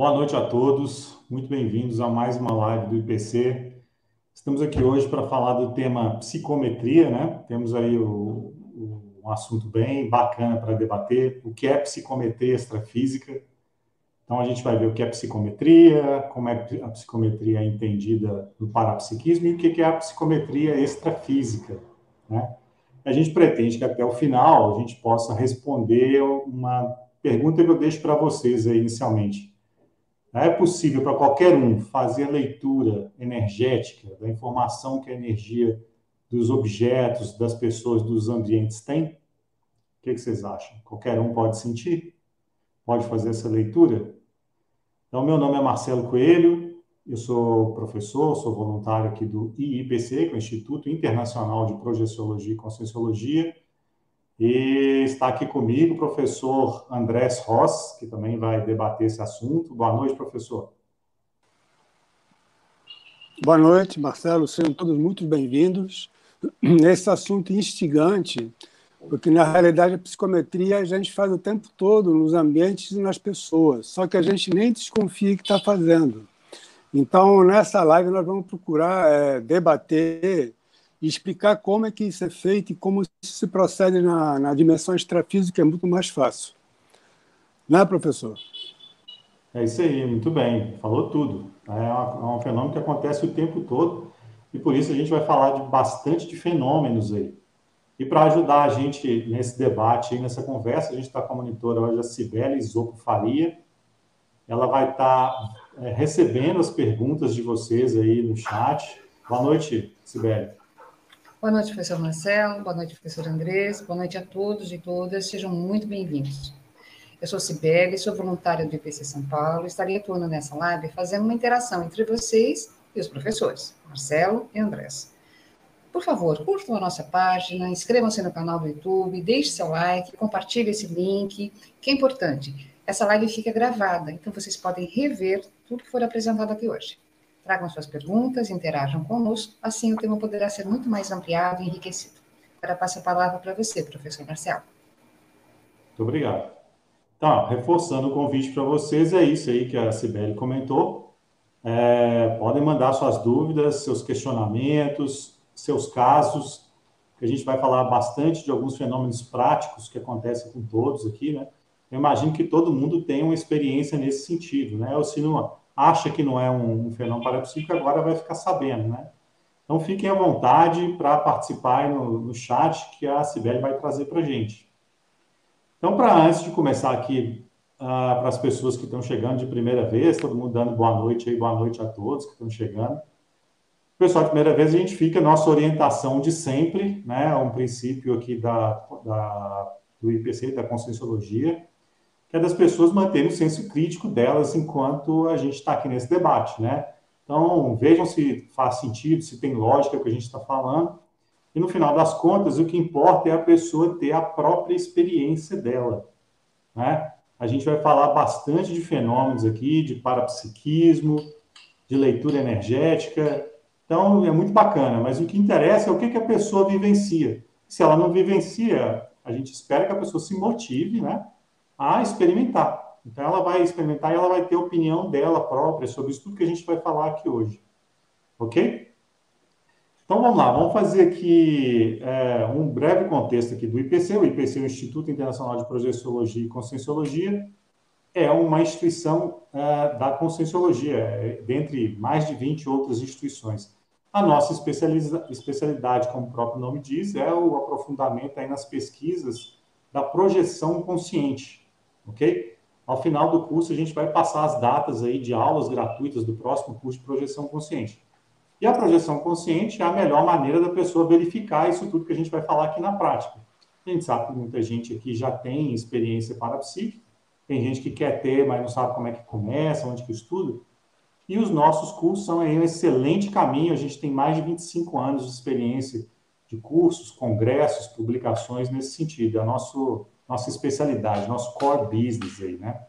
Boa noite a todos, muito bem-vindos a mais uma live do IPC. Estamos aqui hoje para falar do tema psicometria, né? Temos aí o, o, um assunto bem bacana para debater, o que é psicometria extrafísica. Então a gente vai ver o que é psicometria, como é a psicometria é entendida no parapsiquismo e o que é a psicometria extrafísica, né? A gente pretende que até o final a gente possa responder uma pergunta que eu deixo para vocês aí inicialmente é possível para qualquer um fazer a leitura energética da informação que a energia dos objetos, das pessoas, dos ambientes tem? O que, vocês acham? Qualquer um pode sentir? Pode fazer essa leitura? Então, meu nome é Marcelo Coelho, eu sou professor, sou voluntário aqui do IIPC, que é o Instituto Internacional de Projeciologia e Conscienciologia, e está aqui comigo o professor Andrés Ross, que também vai debater esse assunto. Boa noite, professor. Boa noite, Marcelo. Sejam todos muito bem-vindos. Esse assunto instigante, porque na realidade a psicometria a gente faz o tempo todo nos ambientes e nas pessoas, só que a gente nem desconfia que está fazendo. Então, nessa live, nós vamos procurar é, debater e explicar como é que isso é feito e como isso se procede na, na dimensão extrafísica é muito mais fácil. Não é, professor? É isso aí, muito bem, falou tudo. É, é um fenômeno que acontece o tempo todo e por isso a gente vai falar de bastante de fenômenos aí. E para ajudar a gente nesse debate, nessa conversa, a gente está com a monitora hoje, a Cibele Zopo Faria. Ela vai estar tá, é, recebendo as perguntas de vocês aí no chat. Boa noite, Cibele. Boa noite, professor Marcelo. Boa noite, professor Andrés. Boa noite a todos e todas. Sejam muito bem-vindos. Eu sou Cibele, sou voluntária do IPC São Paulo. Estarei atuando nessa live fazendo uma interação entre vocês e os professores, Marcelo e Andrés. Por favor, curtam a nossa página, inscrevam-se no canal do YouTube, deixe seu like, compartilhe esse link, que é importante. Essa live fica gravada, então vocês podem rever tudo que for apresentado aqui hoje. Tragam suas perguntas, interajam conosco, assim o tema poderá ser muito mais ampliado e enriquecido. Agora passo a palavra para você, professor Marcelo. Muito obrigado. Tá, reforçando o convite para vocês, é isso aí que a Sibeli comentou. É, podem mandar suas dúvidas, seus questionamentos, seus casos, que a gente vai falar bastante de alguns fenômenos práticos que acontecem com todos aqui, né? Eu imagino que todo mundo tem uma experiência nesse sentido, né? Ou se não, acha que não é um, um fenômeno parapsíquico, agora vai ficar sabendo, né? Então fiquem à vontade para participar no, no, chat que a Sibeli vai trazer para a gente. Então, para antes de começar aqui, uh, para as pessoas que estão chegando de primeira vez, todo mundo dando boa noite aí, boa noite a todos que estão chegando. Pessoal, de primeira vez a gente fica nossa orientação de sempre, né? Um princípio aqui da, da do IPC, da Conscienciologia, que é das pessoas manterem o senso crítico delas enquanto a gente está aqui nesse debate, né? Então, vejam se faz sentido, se tem lógica o que a gente está falando. E no final das contas, o que importa é a pessoa ter a própria experiência dela, né? A gente vai falar bastante de fenômenos aqui, de parapsiquismo, de leitura energética. Então, é muito bacana, mas o que interessa é o que, que a pessoa vivencia. Se ela não vivencia, a gente espera que a pessoa se motive, né? A experimentar. Então, ela vai experimentar e ela vai ter opinião dela própria sobre isso tudo que a gente vai falar aqui hoje. Ok? Então, vamos lá. Vamos fazer aqui é, um breve contexto aqui do IPC. O IPC é o Instituto Internacional de Projeciologia e Conscienciologia. É uma instituição é, da Conscienciologia, é, dentre mais de 20 outras instituições. A nossa especialidade, como o próprio nome diz, é o aprofundamento aí nas pesquisas da projeção consciente ok? Ao final do curso, a gente vai passar as datas aí de aulas gratuitas do próximo curso de projeção consciente. E a projeção consciente é a melhor maneira da pessoa verificar isso tudo que a gente vai falar aqui na prática. A gente sabe que muita gente aqui já tem experiência parapsíquica, tem gente que quer ter, mas não sabe como é que começa, onde que estuda. E os nossos cursos são aí um excelente caminho. A gente tem mais de 25 anos de experiência de cursos, congressos, publicações nesse sentido. É o nosso nossa especialidade, nosso core business aí, né?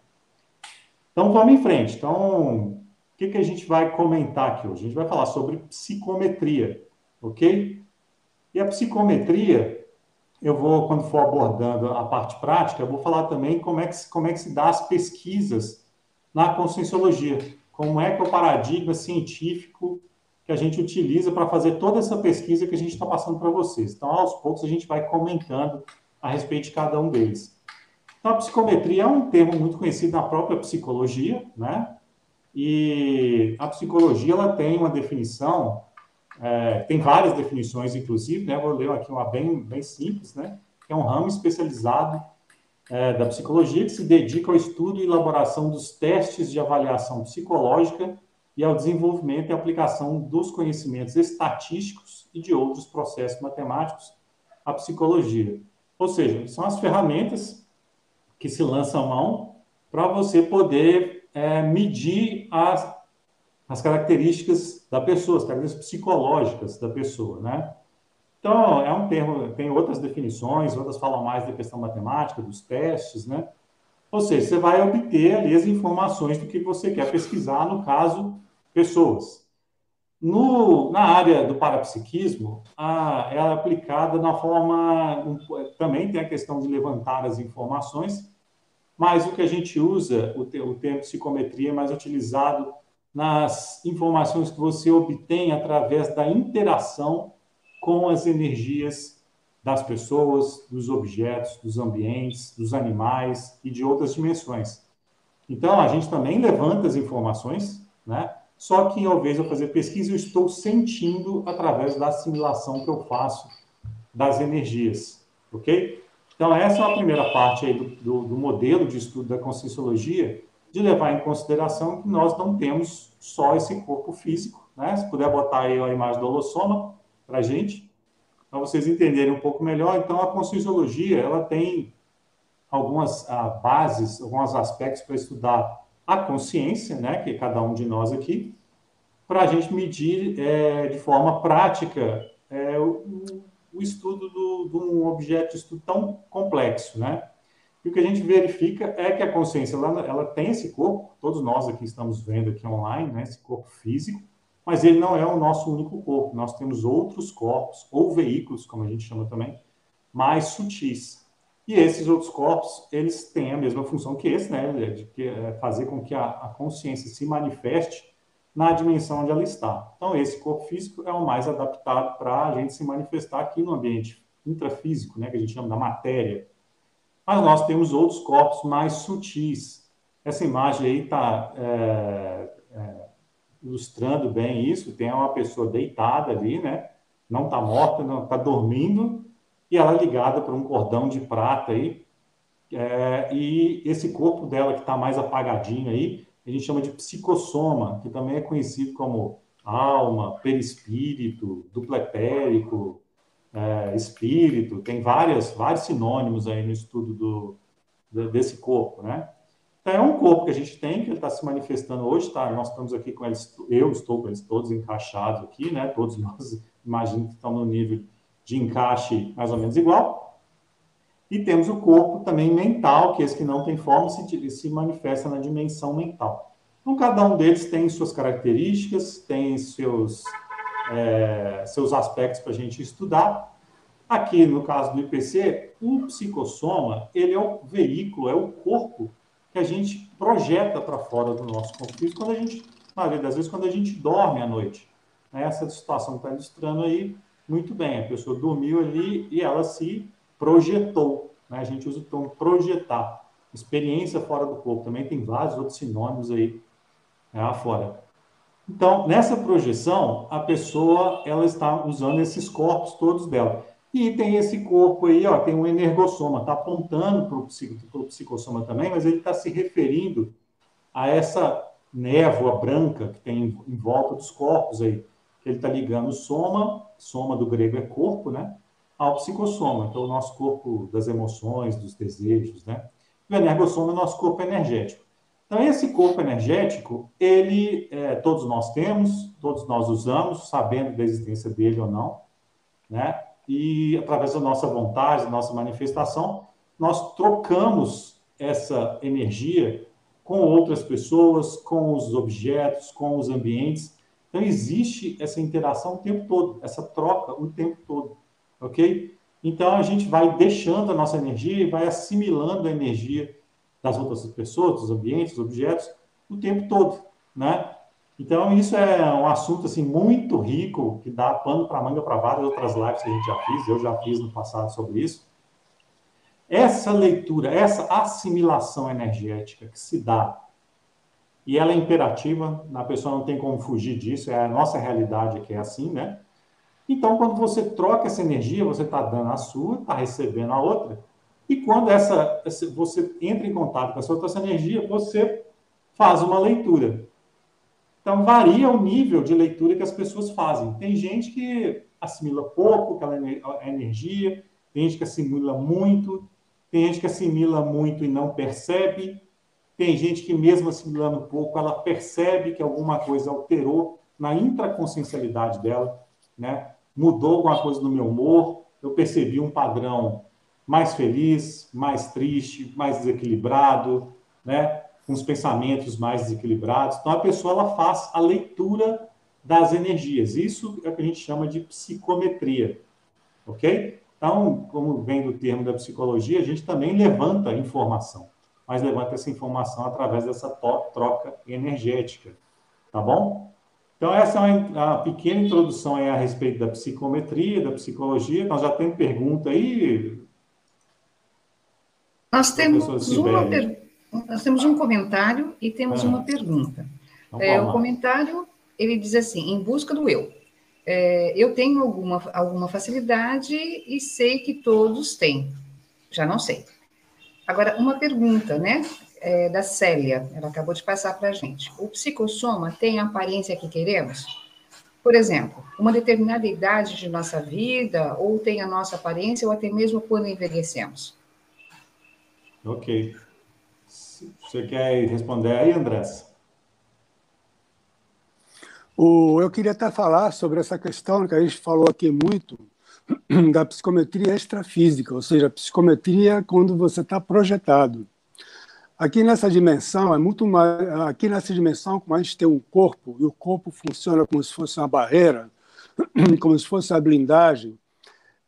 Então, vamos em frente. Então, o que, que a gente vai comentar aqui hoje? A gente vai falar sobre psicometria, ok? E a psicometria, eu vou, quando for abordando a parte prática, eu vou falar também como é que, como é que se dá as pesquisas na conscienciologia. Como é que é o paradigma científico que a gente utiliza para fazer toda essa pesquisa que a gente está passando para vocês. Então, aos poucos, a gente vai comentando a respeito de cada um deles. Então, a psicometria é um termo muito conhecido na própria psicologia, né? E a psicologia ela tem uma definição, é, tem várias definições, inclusive, né? Vou ler aqui uma bem, bem simples, né? É um ramo especializado é, da psicologia que se dedica ao estudo e elaboração dos testes de avaliação psicológica e ao desenvolvimento e aplicação dos conhecimentos estatísticos e de outros processos matemáticos à psicologia. Ou seja, são as ferramentas que se lançam mão para você poder é, medir as, as características da pessoa, as características psicológicas da pessoa, né? Então, é um termo, tem outras definições, outras falam mais da questão matemática, dos testes, né? Ou seja, você vai obter ali as informações do que você quer pesquisar, no caso, pessoas. No, na área do parapsiquismo, a, ela é aplicada na forma. Um, também tem a questão de levantar as informações, mas o que a gente usa, o, te, o termo psicometria, é mais utilizado nas informações que você obtém através da interação com as energias das pessoas, dos objetos, dos ambientes, dos animais e de outras dimensões. Então, a gente também levanta as informações, né? Só que, ao invés de eu fazer pesquisa, eu estou sentindo através da assimilação que eu faço das energias, ok? Então, essa é a primeira parte aí do, do, do modelo de estudo da conscienciologia, de levar em consideração que nós não temos só esse corpo físico, né? Se puder botar aí a imagem do holossoma para gente, para vocês entenderem um pouco melhor. Então, a conscienciologia, ela tem algumas ah, bases, alguns aspectos para estudar a consciência, né, que é cada um de nós aqui, para a gente medir é, de forma prática é, o, o, estudo do, de um objeto de estudo tão complexo, né? E o que a gente verifica é que a consciência ela, ela tem esse corpo, todos nós aqui estamos vendo aqui online, né, esse corpo físico, mas ele não é o nosso único corpo. Nós temos outros corpos, ou veículos, como a gente chama também, mais sutis. E esses outros corpos, eles têm a mesma função que esse, né? De é fazer com que a, consciência se manifeste na dimensão onde ela está. Então, esse corpo físico é o mais adaptado para a gente se manifestar aqui no ambiente intrafísico, né? Que a gente chama da matéria. Mas nós temos outros corpos mais sutis. Essa imagem aí está é, é, ilustrando bem isso. Tem uma pessoa deitada ali, né? Não está morta, não está dormindo, e ela é ligada por um cordão de prata aí. É, e esse corpo dela que está mais apagadinho aí, a gente chama de psicossoma, que também é conhecido como alma, perispírito, dupletérico, é, espírito, tem várias, vários sinônimos aí no estudo do, desse corpo, né? Então, é um corpo que a gente tem, que ele está se manifestando hoje, tá? Nós estamos aqui com eles, eu estou com eles todos encaixados aqui, né? Todos nós, imagino que estão no nível de encaixe mais ou menos igual. E temos o corpo também mental, que é esse que não tem forma, se, se manifesta na dimensão mental. Então, cada um deles tem suas características, tem seus, é, seus aspectos para a gente estudar. Aqui, no caso do IPC, o psicossoma, ele é o veículo, é o corpo que a gente projeta para fora do nosso corpo físico quando a gente, na maioria das vezes, quando a gente dorme à noite. Essa situação que está ilustrando aí, muito bem, a pessoa dormiu ali e ela se projetou. Né? A gente usa o termo projetar. Experiência fora do corpo. Também tem vários outros sinônimos aí né, fora. Então, nessa projeção, a pessoa ela está usando esses corpos todos dela. E tem esse corpo aí, ó, tem um energossoma, está apontando para o psico, psicossoma também, mas ele está se referindo a essa névoa branca que tem em volta dos corpos aí. Ele está ligando soma, soma do grego é corpo, né? Ao psicossoma, então o nosso corpo das emoções, dos desejos, né? E o energossoma é o nosso corpo energético. Então, esse corpo energético, ele, é, todos nós temos, todos nós usamos, sabendo da existência dele ou não, né? e através da nossa vontade, da nossa manifestação, nós trocamos essa energia com outras pessoas, com os objetos, com os ambientes. Então, existe essa interação o tempo todo, essa troca o tempo todo, ok? Então, a gente vai deixando a nossa energia e vai assimilando a energia das outras pessoas, dos ambientes, dos objetos, o tempo todo, né? Então, isso é um assunto assim muito rico, que dá pano para manga para várias outras lives que a gente já fez, eu já fiz no passado sobre isso. Essa leitura, essa assimilação energética que se dá, e ela é imperativa, a pessoa não tem como fugir disso, é a nossa realidade que é assim, né? Então, quando você troca essa energia, você está dando a sua, está recebendo a outra, e quando essa, você entra em contato com essa outra energia, você faz uma leitura. Então, varia o nível de leitura que as pessoas fazem. Tem gente que assimila pouco aquela energia, tem gente que assimila muito, tem gente que assimila muito e não percebe, tem gente que, mesmo assimilando pouco, ela percebe que alguma coisa alterou na intraconsciencialidade dela, né? mudou alguma coisa no meu humor, eu percebi um padrão mais feliz, mais triste, mais desequilibrado, né? com os pensamentos mais desequilibrados. Então, a pessoa ela faz a leitura das energias. Isso é o que a gente chama de psicometria. Ok? Então, como vem do termo da psicologia, a gente também levanta informação, mas levanta essa informação através dessa troca energética. Tá bom? Então, essa é uma, pequena introdução a respeito da psicometria, da psicologia. Nós já temos pergunta aí. Nós temos uma pergunta nós temos um comentário e temos ah. uma pergunta. Então, é, o comentário, ele diz assim, em busca do eu. É, eu tenho alguma, alguma facilidade e sei que todos têm. Já não sei. Agora, uma pergunta, né? É, da Célia, ela acabou de passar para a gente. O psicossoma tem a aparência que queremos? Por exemplo, uma determinada idade de nossa vida, ou tem a nossa aparência, ou até mesmo quando envelhecemos? Ok. Você quer responder aí, Andrés? O, eu queria até falar sobre essa questão que a gente falou aqui muito da psicometria extrafísica, ou seja, psicometria quando você está projetado. Aqui nessa dimensão é muito mais. Aqui nessa dimensão, como a gente tem um corpo e o corpo funciona como se fosse uma barreira, como se fosse uma blindagem.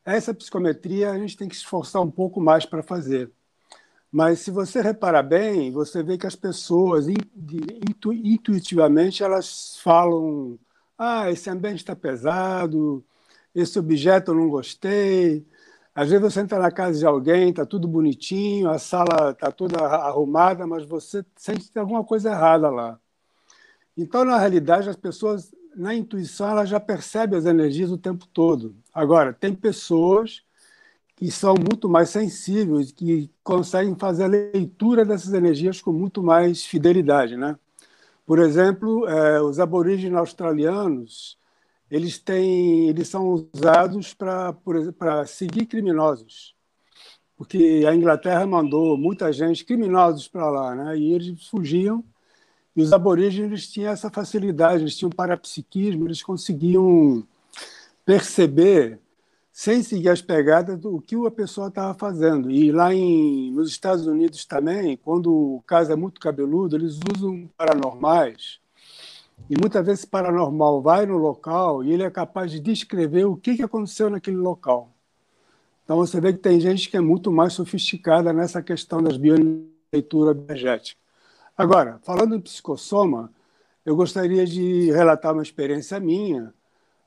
Essa psicometria a gente tem que esforçar um pouco mais para fazer. Mas se você reparar bem, você vê que as pessoas intu, intuitivamente elas falam: ah, esse ambiente está pesado, esse objeto eu não gostei. Às vezes você entra na casa de alguém, está tudo bonitinho, a sala está toda arrumada, mas você sente que tem alguma coisa errada lá. Então, na realidade, as pessoas, na intuição, elas já percebem as energias o tempo todo. Agora, tem pessoas que são muito mais sensíveis, que conseguem fazer a leitura dessas energias com muito mais fidelidade, né? Por exemplo, é, os aborígenes australianos, eles têm, eles são usados para para seguir criminosos, porque a Inglaterra mandou muita gente criminosos para lá, né? E eles fugiam. E os aborígenes tinham essa facilidade, eles tinham parapsiquismo, eles conseguiam perceber sem seguir as pegadas do que a pessoa estava fazendo. E lá em, nos Estados Unidos também, quando o caso é muito cabeludo, eles usam paranormais. E muitas vezes paranormal vai no local e ele é capaz de descrever o que aconteceu naquele local. Então você vê que tem gente que é muito mais sofisticada nessa questão das bioleitura energética. Agora, falando em psicossoma, eu gostaria de relatar uma experiência minha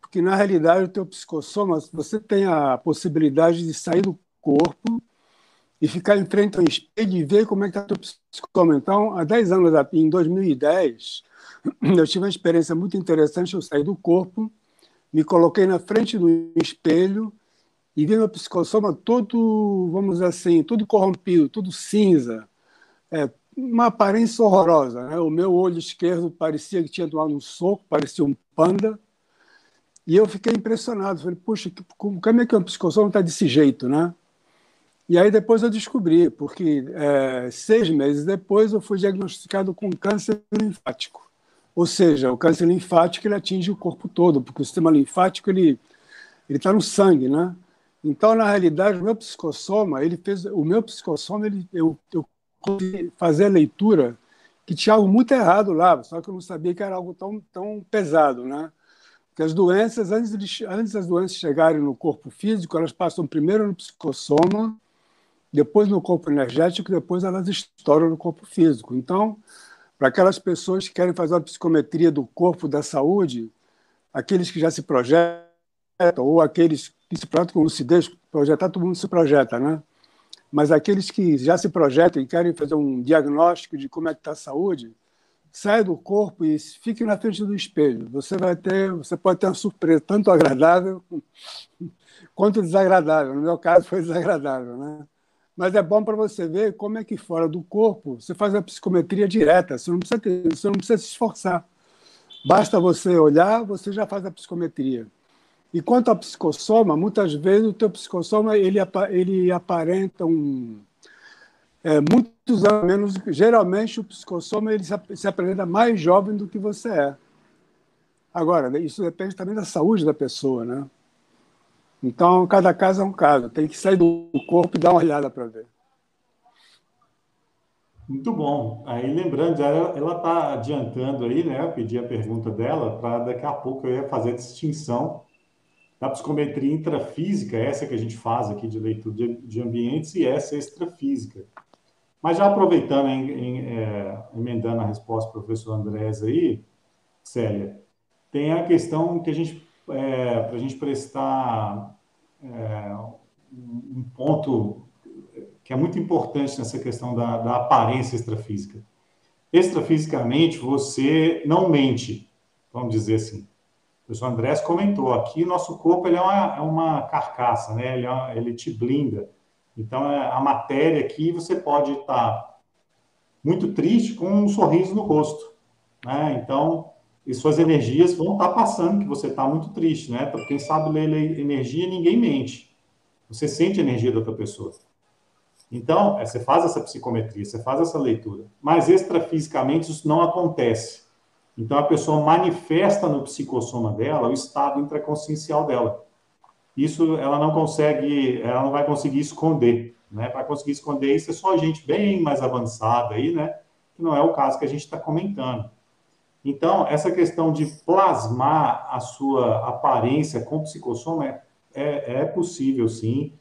porque na realidade o teu psicossoma, você tem a possibilidade de sair do corpo e ficar em frente ao espelho e ver como é que está o psicossoma. Então, há 10 anos, em 2010, eu tive uma experiência muito interessante, eu saí do corpo, me coloquei na frente do espelho e vi meu psicossoma todo, vamos dizer assim, todo corrompido, tudo cinza, é, uma aparência horrorosa. Né? O meu olho esquerdo parecia que tinha tomado um soco, parecia um panda, e eu fiquei impressionado. Falei, puxa, como é que um psicossoma está desse jeito, né? E aí depois eu descobri, porque é, seis meses depois eu fui diagnosticado com câncer linfático. Ou seja, o câncer linfático ele atinge o corpo todo, porque o sistema linfático ele ele está no sangue, né? Então, na realidade, o meu psicossoma, ele fez, o meu psicossoma, ele, eu, eu consegui fazer a leitura que tinha algo muito errado lá, só que eu não sabia que era algo tão, tão pesado, né? que as doenças, antes, de, antes das doenças chegarem no corpo físico, elas passam primeiro no psicossoma, depois no corpo energético, depois elas estouram no corpo físico. Então, para aquelas pessoas que querem fazer uma psicometria do corpo da saúde, aqueles que já se projetam, ou aqueles que se projetam com lucidez, projetar todo mundo se projeta, né? Mas aqueles que já se projetam e querem fazer um diagnóstico de como é que está a saúde, sai do corpo e fique na frente do espelho. Você vai ter, você pode ter uma surpresa tanto agradável quanto desagradável. No meu caso foi desagradável, né? Mas é bom para você ver como é que fora do corpo você faz a psicometria direta. Você não precisa, ter, você não precisa se esforçar. Basta você olhar, você já faz a psicometria. E quanto ao psicossoma, muitas vezes o teu psicossoma ele, ele aparenta um é, muitos anos menos. Geralmente o psicossoma ele se, se apresenta mais jovem do que você é. Agora, isso depende também da saúde da pessoa, né? Então, cada caso é um caso. Tem que sair do corpo e dar uma olhada para ver. Muito bom. Aí, lembrando, ela está adiantando aí, né? Eu pedi a pergunta dela para daqui a pouco eu ia fazer a distinção da psicometria intrafísica, essa que a gente faz aqui de leitura de, de ambientes, e essa extrafísica. Mas já aproveitando, em, em, é, emendando a resposta do professor Andrés aí, Célia, tem a questão que a gente, é, para a gente prestar um ponto que é muito importante nessa questão da, da aparência extrafísica. Extrafisicamente, você não mente, vamos dizer assim. O professor Andrés comentou aqui, nosso corpo ele é, uma, é uma carcaça, né? ele, é, ele te blinda. Então, é, a matéria aqui, você pode estar muito triste com um sorriso no rosto. Né? Então, e suas energias vão estar passando que você está muito triste, né? Para quem sabe ler energia, ninguém mente. Você sente a energia da outra pessoa. Então, é, você faz essa psicometria, você faz essa leitura. Mas extrafisicamente isso não acontece. Então, a pessoa manifesta no psicossoma dela o estado intraconsciencial dela. Isso ela não consegue, ela não vai conseguir esconder. Né? Para conseguir esconder isso é só gente bem mais avançada aí, né? Que não é o caso que a gente está comentando. Então, essa questão de plasmar a sua aparência com psicossoma é, é, é possível, sim.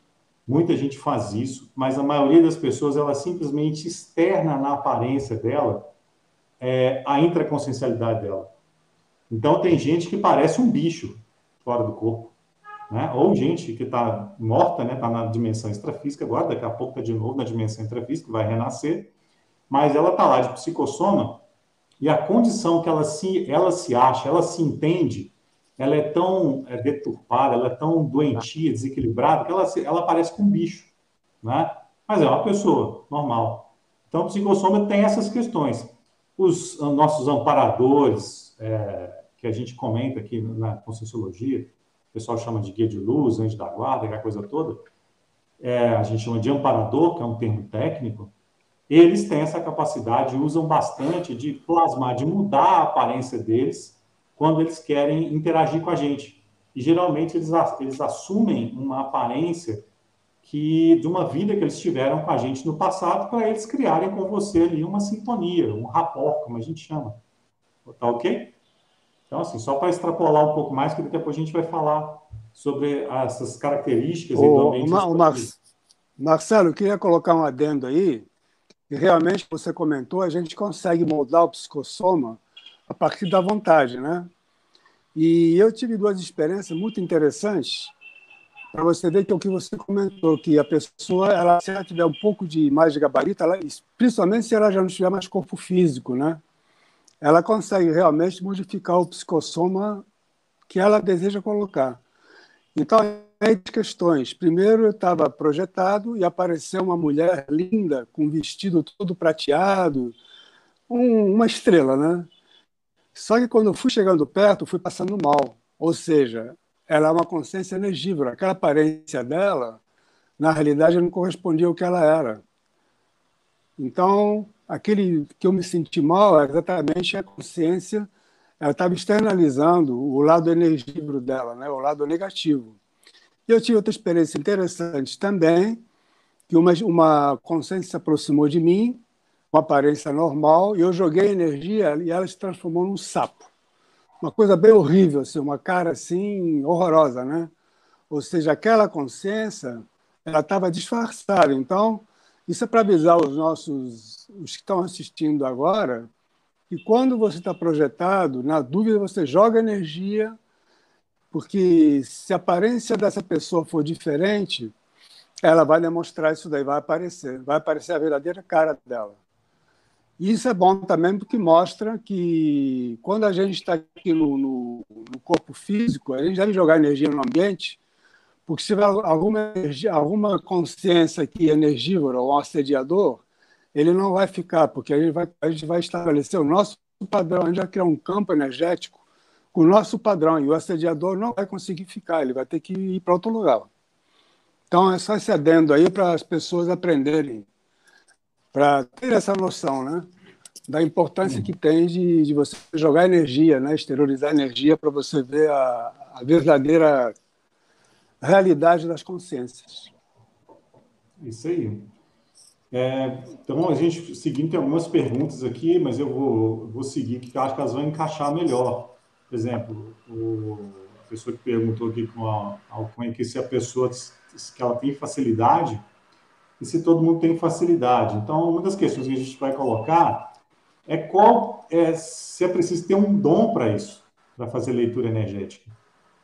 Muita gente faz isso, mas a maioria das pessoas, ela simplesmente externa na aparência dela é, a intraconsciencialidade dela. Então, tem gente que parece um bicho fora do corpo, né? ou gente que está morta, né? Está na dimensão extrafísica agora, daqui a pouco está de novo na dimensão intrafísica, vai renascer, mas ela está lá de psicossoma e a condição que ela se, ela se acha, ela se entende, ela é tão é, deturpada, ela é tão doentia, desequilibrada, que ela, ela parece com um bicho, né? Mas é uma pessoa normal. Então, o psicossoma tem essas questões. Os nossos amparadores, é, que a gente comenta aqui na Conscienciologia, o pessoal chama de guia de luz, anjo da guarda, aquela coisa toda, é, a gente chama de amparador, que é um termo técnico, eles têm essa capacidade, usam bastante de plasmar, de mudar a aparência deles quando eles querem interagir com a gente. E geralmente eles, eles assumem uma aparência que de uma vida que eles tiveram com a gente no passado para eles criarem com você ali uma sintonia, um rapport, como a gente chama. Tá ok? Então, assim, só para extrapolar um pouco mais, que depois a gente vai falar sobre essas características o, do ambiente. O, Mar Marcelo, eu queria colocar um adendo aí, e realmente, você comentou, a gente consegue moldar o psicossoma a partir da vontade, né? E eu tive duas experiências muito interessantes para você ver que é o que você comentou, que a pessoa, ela, se ela tiver um pouco de mais de gabarito, ela, principalmente se ela já não tiver mais corpo físico, né? Ela consegue realmente modificar o psicossoma que ela deseja colocar. Então, questões. Primeiro, eu estava projetado e apareceu uma mulher linda, com um vestido todo prateado, um, uma estrela, né? Só que quando eu fui chegando perto, fui passando mal. Ou seja, ela é uma consciência energívora. Aquela aparência dela, na realidade, não correspondia ao que ela era. Então, aquele que eu me senti mal é exatamente a consciência, ela estava externalizando o lado energívoro dela, né? o lado negativo. E eu tive outra experiência interessante também, que uma, uma consciência se aproximou de mim, com aparência normal, e eu joguei energia e ela se transformou num sapo. Uma coisa bem horrível, assim, uma cara assim horrorosa, né? Ou seja, aquela consciência, ela estava disfarçada. Então, isso é para avisar os nossos, os que estão assistindo agora, que quando você está projetado, na dúvida você joga energia, porque se a aparência dessa pessoa for diferente, ela vai demonstrar isso daí, vai aparecer, vai aparecer a verdadeira cara dela. E isso é bom também porque mostra que quando a gente está aqui no, no, no, corpo físico, a gente deve jogar energia no ambiente, porque se tiver alguma, alguma consciência aqui energívora ou assediador, ele não vai ficar, porque a gente vai, a gente vai estabelecer o nosso padrão, a gente vai criar um campo energético com o nosso padrão, e o assediador não vai conseguir ficar, ele vai ter que ir para outro lugar. Então, é só esse adendo aí para as pessoas aprenderem, para ter essa noção, né? Da importância que tem de, de você jogar energia, né? exteriorizar energia para você ver a, a verdadeira realidade das consciências. Isso aí. É, então, a gente seguindo tem algumas perguntas aqui, mas eu vou, vou seguir, que eu acho que elas vão encaixar melhor. Por exemplo, o, a pessoa que perguntou aqui com a Alcunha que se a pessoa que ela tem facilidade e se todo mundo tem facilidade. Então, uma das questões que a gente vai colocar é qual é se é preciso ter um dom para isso, para fazer leitura energética.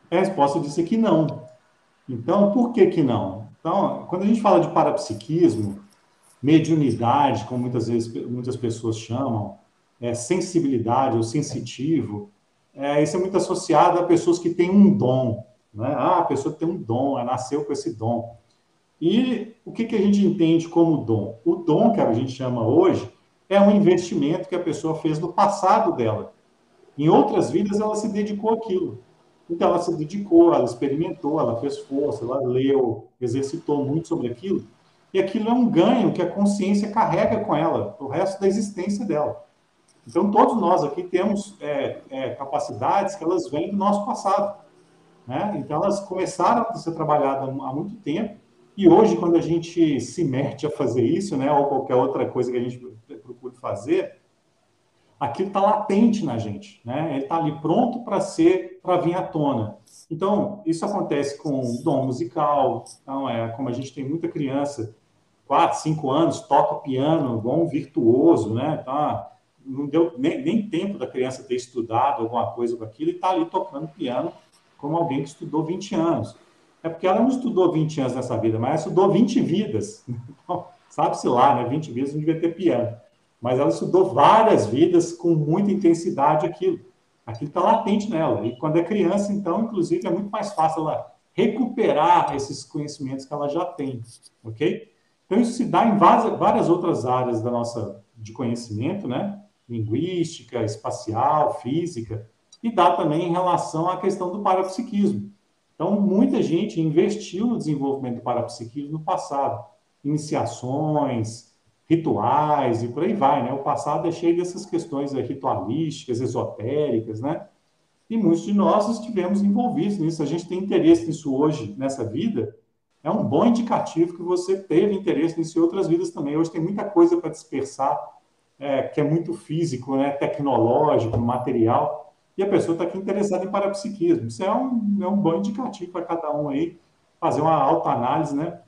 A resposta disse que não. Então, por que que não? Então, quando a gente fala de parapsiquismo, mediunidade, como muitas vezes muitas pessoas chamam, é, sensibilidade ou sensitivo, é, isso é muito associado a pessoas que têm um dom. Né? Ah, a pessoa tem um dom, ela nasceu com esse dom. E o que, que a gente entende como dom? O dom que a gente chama hoje é um investimento que a pessoa fez no passado dela. Em outras vidas, ela se dedicou àquilo. Então, ela se dedicou, ela experimentou, ela fez força, ela leu, exercitou muito sobre aquilo. E aquilo é um ganho que a consciência carrega com ela o resto da existência dela. Então, todos nós aqui temos é, é, capacidades que elas vêm do nosso passado. Né? Então, elas começaram a ser trabalhadas há muito tempo, e hoje, quando a gente se mete a fazer isso, né, ou qualquer outra coisa que a gente procure fazer, aquilo está latente na gente, né? Ele está ali pronto para ser, para vir à tona. Então, isso acontece com dom musical. Então, é como a gente tem muita criança, 4, 5 anos, toca piano, igual um virtuoso, né? Tá, não deu nem, nem tempo da criança ter estudado alguma coisa com aquilo e está ali tocando piano como alguém que estudou 20 anos. É porque ela não estudou 20 anos nessa vida, mas ela estudou 20 vidas. Então, sabe-se lá, né? 20 vidas não devia ter piano. Mas ela estudou várias vidas com muita intensidade aquilo. Aquilo está latente nela. E quando é criança, então, inclusive, é muito mais fácil ela recuperar esses conhecimentos que ela já tem, ok? Então, isso se dá em várias outras áreas da nossa de conhecimento, né? Linguística, espacial, física, e dá também em relação à questão do parapsiquismo. Então, muita gente investiu no desenvolvimento do parapsiquismo no passado. Iniciações, rituais e por aí vai, né? O passado é cheio dessas questões ritualísticas, esotéricas, né? E muitos de nós estivemos envolvidos nisso. A gente tem interesse nisso hoje, nessa vida, é um bom indicativo que você teve interesse nisso em outras vidas também. Hoje tem muita coisa para dispersar, é, que é muito físico, né? tecnológico, material e a pessoa está aqui interessada em parapsiquismo. Isso é um, é um bom indicativo para cada um aí fazer uma autoanálise, né?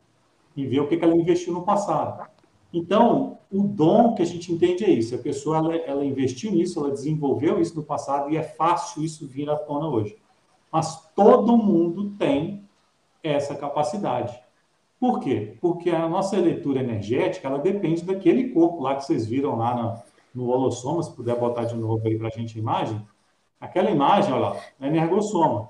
E ver o que, que ela investiu no passado. Então, o dom que a gente entende é isso. A pessoa, ela, ela investiu nisso, ela desenvolveu isso no passado e é fácil isso vir à tona hoje. Mas todo mundo tem essa capacidade. Por quê? Porque a nossa leitura energética, ela depende daquele corpo lá que vocês viram lá no, holossoma, se puder botar de novo aí para a gente a imagem, Aquela imagem, olha lá, é energossoma.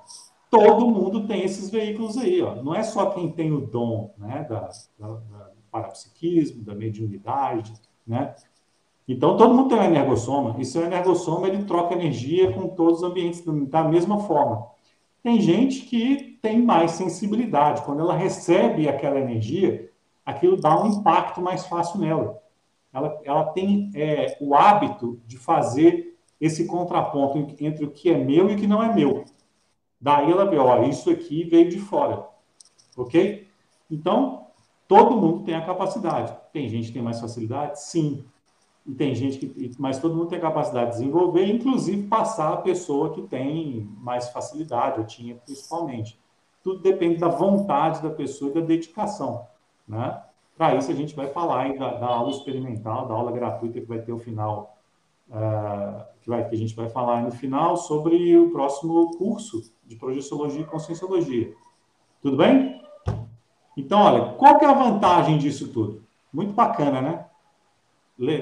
Todo mundo tem esses veículos aí, ó. Não é só quem tem o dom, né, da, da, da parapsiquismo, da mediunidade, né? Então, todo mundo tem um energossoma. E seu energossoma, ele troca energia com todos os ambientes da mesma forma. Tem gente que tem mais sensibilidade. Quando ela recebe aquela energia, aquilo dá um impacto mais fácil nela. Ela, ela tem é, o hábito de fazer esse contraponto entre o que é meu e o que não é meu. Daí ela vê, ó, isso aqui veio de fora. Ok? Então, todo mundo tem a capacidade. Tem gente que tem mais facilidade? Sim. E tem gente que. Mas todo mundo tem a capacidade de desenvolver, inclusive passar a pessoa que tem mais facilidade, ou tinha principalmente. Tudo depende da vontade da pessoa e da dedicação. Né? Para isso, a gente vai falar aí da, da aula experimental, da aula gratuita que vai ter o final uh, que, vai, que a gente vai falar no final sobre o próximo curso de projeciologia e conscienciologia. Tudo bem? Então, olha, qual que é a vantagem disso tudo? Muito bacana, né?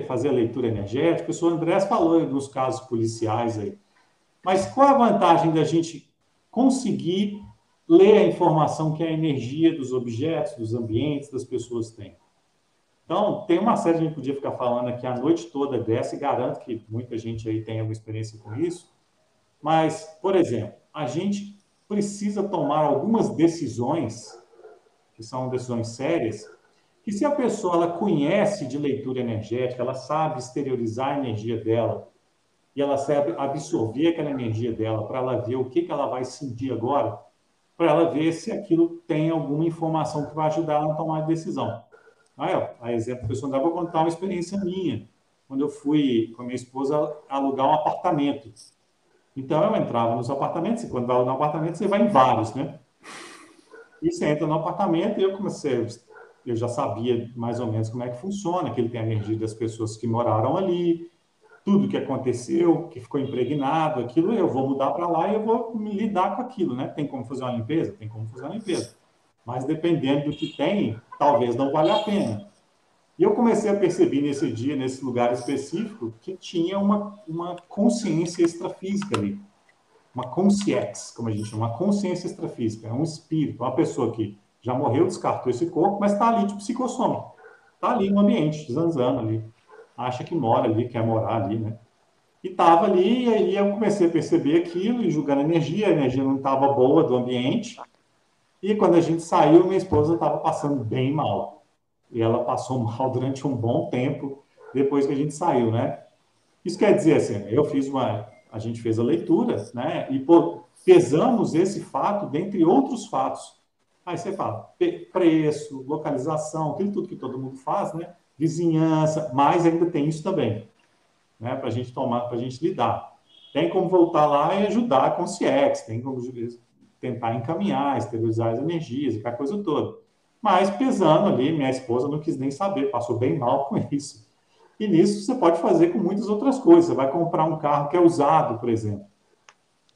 fazer a leitura energética. O professor Andrés falou dos casos policiais aí. Mas qual a vantagem da gente conseguir ler a informação que a energia dos objetos, dos ambientes, das pessoas tem? Então, tem uma série, a gente podia ficar falando aqui a noite toda dessa, e garanto que muita gente aí tem alguma experiência com isso. Mas, por exemplo, a gente precisa tomar algumas decisões, que são decisões sérias, que se a pessoa ela conhece de leitura energética, ela sabe exteriorizar a energia dela, e ela sabe absorver aquela energia dela para ela ver o que, que ela vai sentir agora, para ela ver se aquilo tem alguma informação que vai ajudar ela a tomar a decisão. Aí, ó, a exemplo, a pessoa vou contar uma experiência minha, quando eu fui com a minha esposa alugar um apartamento. Então, eu entrava nos apartamentos, e quando vai alugar um apartamento, você vai em vários, né? E você entra no apartamento e eu comecei, eu já sabia mais ou menos como é que funciona, que ele tem a energia das pessoas que moraram ali, tudo que aconteceu, que ficou impregnado, aquilo eu vou mudar para lá e eu vou lidar com aquilo, né? Tem como fazer uma limpeza? Tem como fazer uma limpeza. Mas dependendo do que tem, talvez não valha a pena. E eu comecei a perceber nesse dia, nesse lugar específico, que tinha uma, uma consciência extrafísica ali. Uma consciex, como a gente chama, uma consciência extrafísica. É um espírito, uma pessoa que já morreu, descartou esse corpo, mas está ali de psicossoma. Está ali no ambiente, zanzando ali acha que mora ali, quer morar ali, né? E estava ali, e aí eu comecei a perceber aquilo e julgando a energia, a energia não estava boa do ambiente. E quando a gente saiu, minha esposa estava passando bem mal. E ela passou mal durante um bom tempo depois que a gente saiu, né? Isso quer dizer assim, eu fiz uma, a gente fez a leitura, né? E pô, pesamos esse fato dentre outros fatos. Aí você fala preço, localização, aquilo tudo que todo mundo faz, né? Vizinhança, mas ainda tem isso também, né? Para a gente tomar, para a gente lidar. Tem como voltar lá e ajudar com o CIEX, tem como tentar encaminhar, esterilizar as energias, aquela coisa toda. Mas pesando ali, minha esposa não quis nem saber, passou bem mal com isso. E nisso você pode fazer com muitas outras coisas. Você vai comprar um carro que é usado, por exemplo.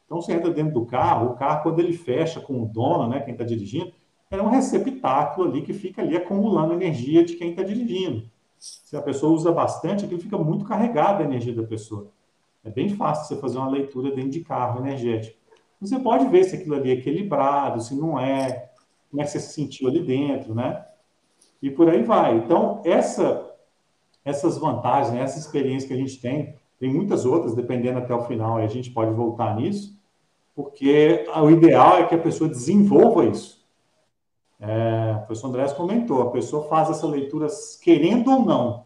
Então você entra dentro do carro, o carro, quando ele fecha com o dono, né, quem está dirigindo, é um receptáculo ali que fica ali acumulando energia de quem está dirigindo. Se a pessoa usa bastante, aquilo fica muito carregado a energia da pessoa. É bem fácil você fazer uma leitura dentro de carro energético. Você pode ver se aquilo ali é equilibrado, se não é, como é que você se sentiu ali dentro, né? E por aí vai. Então, essa, essas vantagens, né, essa experiência que a gente tem, tem muitas outras, dependendo até o final, a gente pode voltar nisso, porque o ideal é que a pessoa desenvolva isso. É, o professor Andrés comentou, a pessoa faz essa leitura querendo ou não,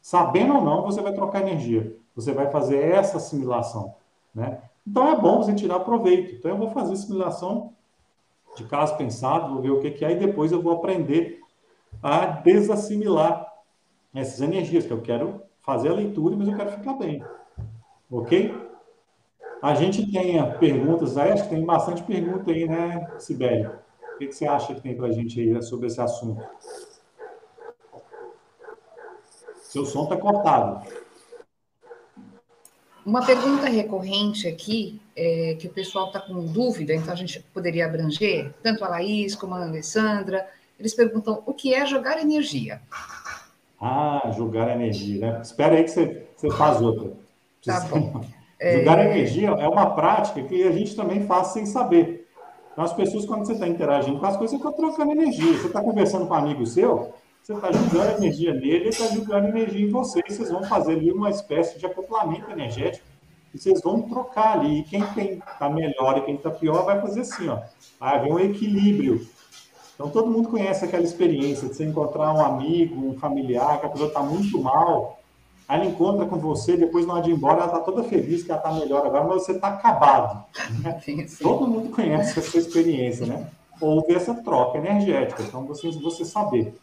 sabendo ou não, você vai trocar energia, você vai fazer essa assimilação, né? Então é bom você tirar proveito. Então eu vou fazer assimilação de caso pensado, vou ver o que, que é, e depois eu vou aprender a desassimilar essas energias, que eu quero fazer a leitura, mas eu quero ficar bem. Ok? A gente tem perguntas acho que tem bastante pergunta aí, né, Sibeli? O que, você acha que tem para a gente aí sobre esse assunto? Seu som está cortado. Uma pergunta recorrente aqui, é, que o pessoal está com dúvida, então a gente poderia abranger, tanto a Laís como a Alessandra, eles perguntam o que é jogar energia. Ah, jogar energia, né? Espera aí que você, você faz outra. Tá bom. jogar é... energia é uma prática que a gente também faz sem saber. Então, as pessoas, quando você está interagindo com as coisas, você está trocando energia. Você está conversando com um amigo seu, você está jogando energia nele, ele está jogando energia em você. E vocês vão fazer ali uma espécie de acoplamento energético. E vocês vão trocar ali. E quem está melhor e quem está pior vai fazer assim, ó. Vai haver um equilíbrio. Então, todo mundo conhece aquela experiência de você encontrar um amigo, um familiar, que a pessoa está muito mal, Aí ela encontra com você, depois na hora de ir embora, ela está toda feliz que ela está melhor agora, mas você está acabado. Né? Sim, sim. Todo mundo conhece essa experiência, né? Houve essa troca energética, então você, você saber.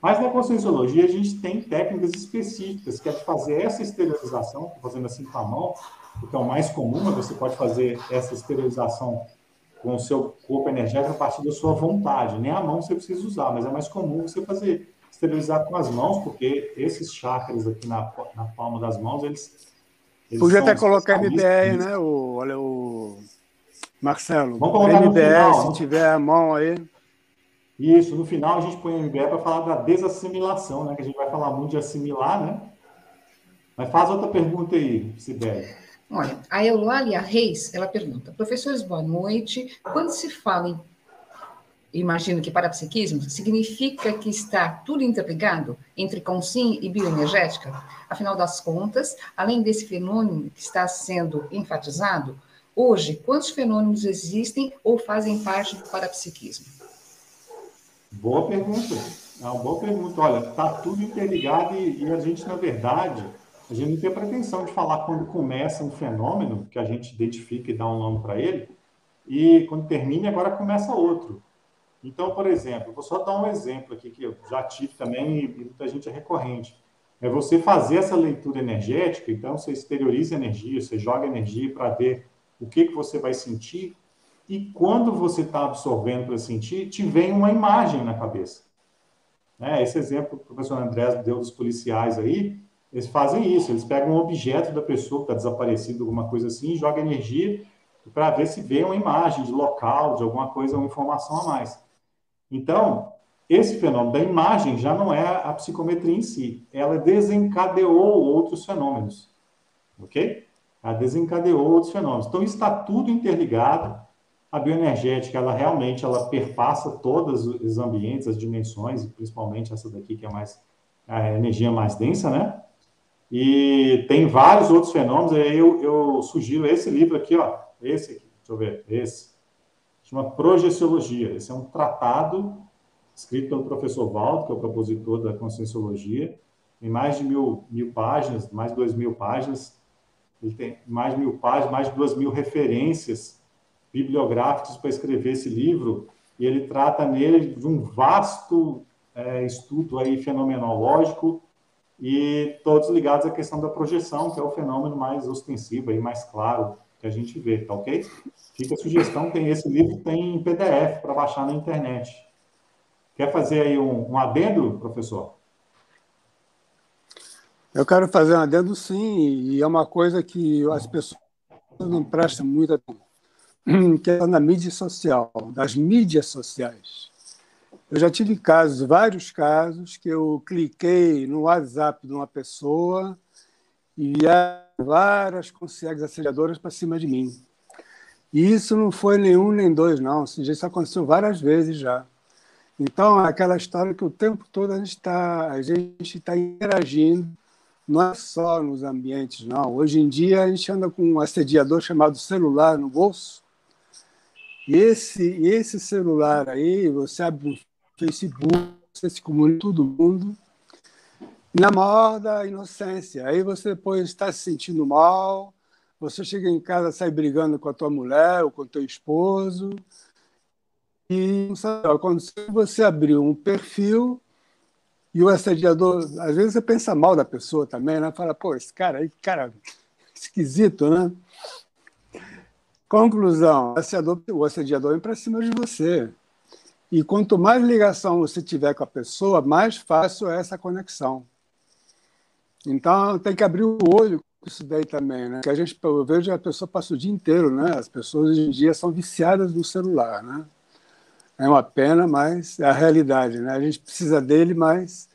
Mas na conscienciologia a gente tem técnicas específicas, que é de fazer essa esterilização, fazendo assim com a mão, porque é o mais comum, mas você pode fazer essa esterilização com o seu corpo energético a partir da sua vontade. Nem a mão você precisa usar, mas é mais comum você fazer esterilizar com as mãos, porque esses chakras aqui na, na palma das mãos, eles, Eles Podia até colocar MBR, né, o, olha, o Marcelo? Vamos colocar MBR, final, se né? tiver a mão aí. Isso, no final a gente põe o MBR para falar da desassimilação, né? Que a gente vai falar muito de assimilar, né? Mas faz outra pergunta aí, Sibeli. Olha, a Eulália Reis, ela pergunta, professores, boa noite. Quando se fala em, imagino que parapsiquismo, significa que está tudo interligado entre consim e bioenergética? Afinal das contas, além desse fenômeno que está sendo enfatizado, hoje, quantos fenômenos existem ou fazem parte do parapsiquismo? Boa pergunta. É uma boa pergunta. Olha, está tudo interligado e, e a gente, na verdade a gente não tem pretensão de falar quando começa um fenômeno, que a gente identifica e dá um nome para ele, e quando termina, agora começa outro. Então, por exemplo, vou só dar um exemplo aqui que eu já tive também e muita gente é recorrente. É você fazer essa leitura energética, então você exterioriza energia, você joga energia para ver o que, que você vai sentir, e quando você está absorvendo para sentir, te vem uma imagem na cabeça. É, esse exemplo que o professor André deu dos policiais aí, eles fazem isso, eles pegam um objeto da pessoa que está desaparecido, alguma coisa assim, e jogam energia para ver se vê uma imagem de local, de alguma coisa, uma informação a mais. Então, esse fenômeno da imagem já não é a psicometria em si, ela desencadeou outros fenômenos, ok? Ela desencadeou outros fenômenos. Então, está tudo interligado. A bioenergética, ela realmente ela perpassa todos os ambientes, as dimensões, principalmente essa daqui que é mais a energia mais densa, né? E tem vários outros fenômenos, eu, eu sugiro esse livro aqui, ó, esse aqui, deixa eu ver, esse, chama Projeciologia. Esse é um tratado escrito pelo professor Valdo, que é o propositor da Conscienciologia, tem mais de mil, mil páginas, mais de duas mil páginas, ele tem mais de mil páginas, mais de duas mil referências bibliográficas para escrever esse livro, e ele trata nele de um vasto é, estudo aí fenomenológico, e todos ligados à questão da projeção, que é o fenômeno mais ostensivo e mais claro que a gente vê, tá ok? Fica a sugestão, tem esse livro tem em PDF para baixar na internet. Quer fazer aí um, um adendo, professor? Eu quero fazer um adendo, sim, e é uma coisa que as pessoas não prestam muita atenção, que é na mídia social, das mídias sociais. Eu já tive casos, vários casos, que eu cliquei no WhatsApp de uma pessoa e vieram várias concierges assediadoras para cima de mim. E isso não foi nenhum nem dois, não. Isso aconteceu várias vezes já. Então, é aquela história que o tempo todo a gente está está interagindo, não é só nos ambientes, não. Hoje em dia a gente anda com um assediador chamado celular no bolso. E esse, esse celular aí, você abre Facebook, você se comunica com todo mundo, na maior da inocência. Aí você depois está se sentindo mal, você chega em casa, sai brigando com a tua mulher ou com o teu esposo. E quando você abriu um perfil e o assediador, às vezes você pensa mal da pessoa também, né? Fala, pô, esse cara aí, cara esquisito, né? Conclusão, o assediador, o assediador vem para cima de você. E quanto mais ligação você tiver com a pessoa, mais fácil é essa conexão. Então, tem que abrir o olho com isso daí também, né? Que a gente, eu vejo a pessoa passa o dia inteiro, né? As pessoas hoje em dia são viciadas no celular, né? É uma pena, mas é a realidade, né? A gente precisa dele, mas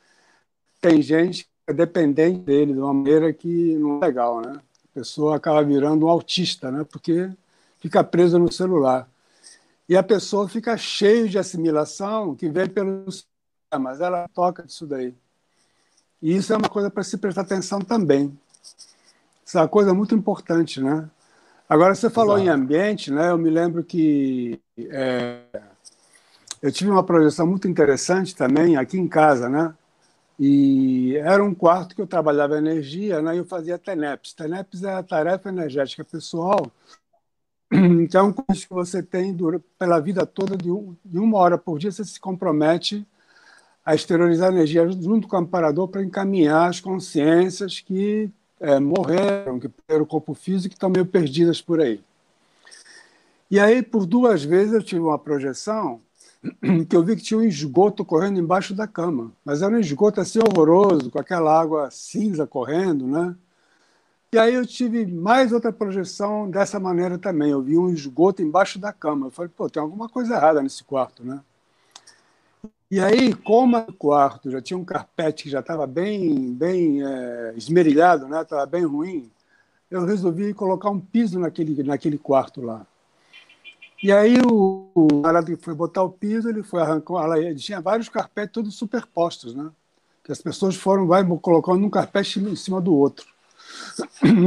tem gente que é dependente dele de uma maneira que não é legal, né? A pessoa acaba virando um autista, né? Porque fica presa no celular e a pessoa fica cheia de assimilação que vem pelos mas ela toca disso daí. E isso é uma coisa para se prestar atenção também. Isso é uma coisa muito importante, né? Agora, você falou Exato. em ambiente, né? Eu me lembro que é, eu tive uma projeção muito interessante também aqui em casa, né? E era um quarto que eu trabalhava energia, né? E eu fazia TENEPS. TENEPS é a tarefa energética pessoal então, com isso que você tem pela vida toda, de, uma hora por dia, você se compromete a exteriorizar energia junto com o amparador para encaminhar as consciências que é, morreram, que perderam o corpo físico e estão meio perdidas por aí. E aí, por duas vezes, eu tive uma projeção que eu vi que tinha um esgoto correndo embaixo da cama. Mas era um esgoto assim horroroso, com aquela água cinza correndo, né? E aí eu tive mais outra projeção dessa maneira também. Eu vi um esgoto embaixo da cama. Eu falei, pô, tem alguma coisa errada nesse quarto, né? E aí, como o quarto já tinha um carpete que já estava bem, bem é, esmerilhado, né? Estava bem ruim. Eu resolvi colocar um piso naquele, naquele quarto lá. E aí o, o cara que foi botar o piso, ele foi arrancou, ela tinha vários carpetes todos superpostos, né? Que as pessoas foram vai colocando um carpete em cima do outro.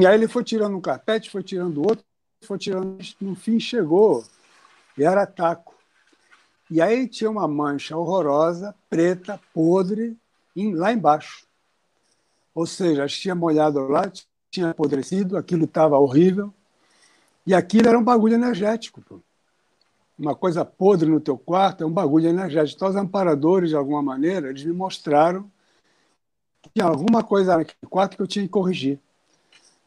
E aí ele foi tirando um carpete, foi tirando outro, foi tirando, no fim chegou e era taco. E aí tinha uma mancha horrorosa, preta, podre, lá embaixo. Ou seja, tinha molhado lá, tinha apodrecido, aquilo estava horrível. E aquilo era um bagulho energético. Pô uma coisa podre no teu quarto é um bagulho energético. Então, os amparadores, de alguma maneira, eles me mostraram que tinha alguma coisa naquele quarto que eu tinha que corrigir.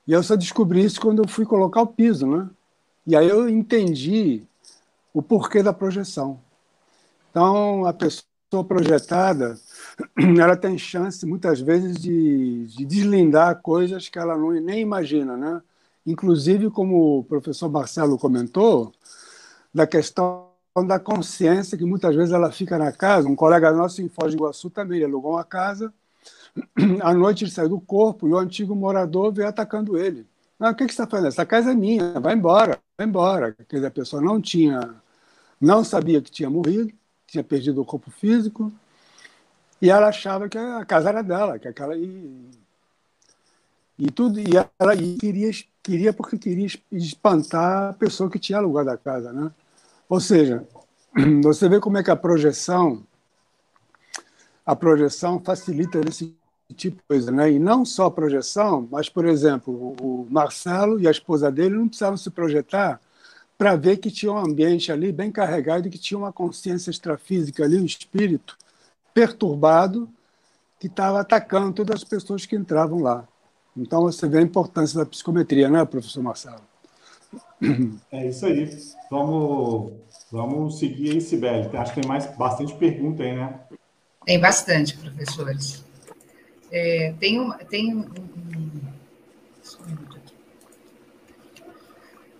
E eu só descobri isso quando eu fui colocar o piso, né? E aí eu entendi o porquê da projeção. Então, a pessoa projetada, ela tem chance, muitas vezes, de, de deslindar coisas que ela não, nem imagina, né? Inclusive, como o professor Marcelo comentou, da questão da consciência, que muitas vezes ela fica na casa. Um colega nosso em Foz do Iguaçu também alugou uma casa. À noite ele saiu do corpo e o antigo morador veio atacando ele. Ah, o que, que você está fazendo? Essa casa é minha, vai embora, vai embora. Quer dizer, a pessoa não tinha, não sabia que tinha morrido, tinha perdido o corpo físico, e ela achava que a casa era dela, que aquela. E, e tudo, e ela e queria, queria porque queria espantar a pessoa que tinha alugado a casa, né? Ou seja, você vê como é que a projeção a projeção facilita esse tipo de coisa, né? E não só a projeção, mas por exemplo, o Marcelo e a esposa dele não precisavam se projetar para ver que tinha um ambiente ali bem carregado e que tinha uma consciência extrafísica ali, um espírito perturbado que estava atacando todas as pessoas que entravam lá. Então você vê a importância da psicometria, né, professor Marcelo? É isso aí. Vamos, vamos seguir aí, Sibeli. Acho que tem mais bastante pergunta aí, né? Tem bastante, professores. É, tem uma, tem um, um,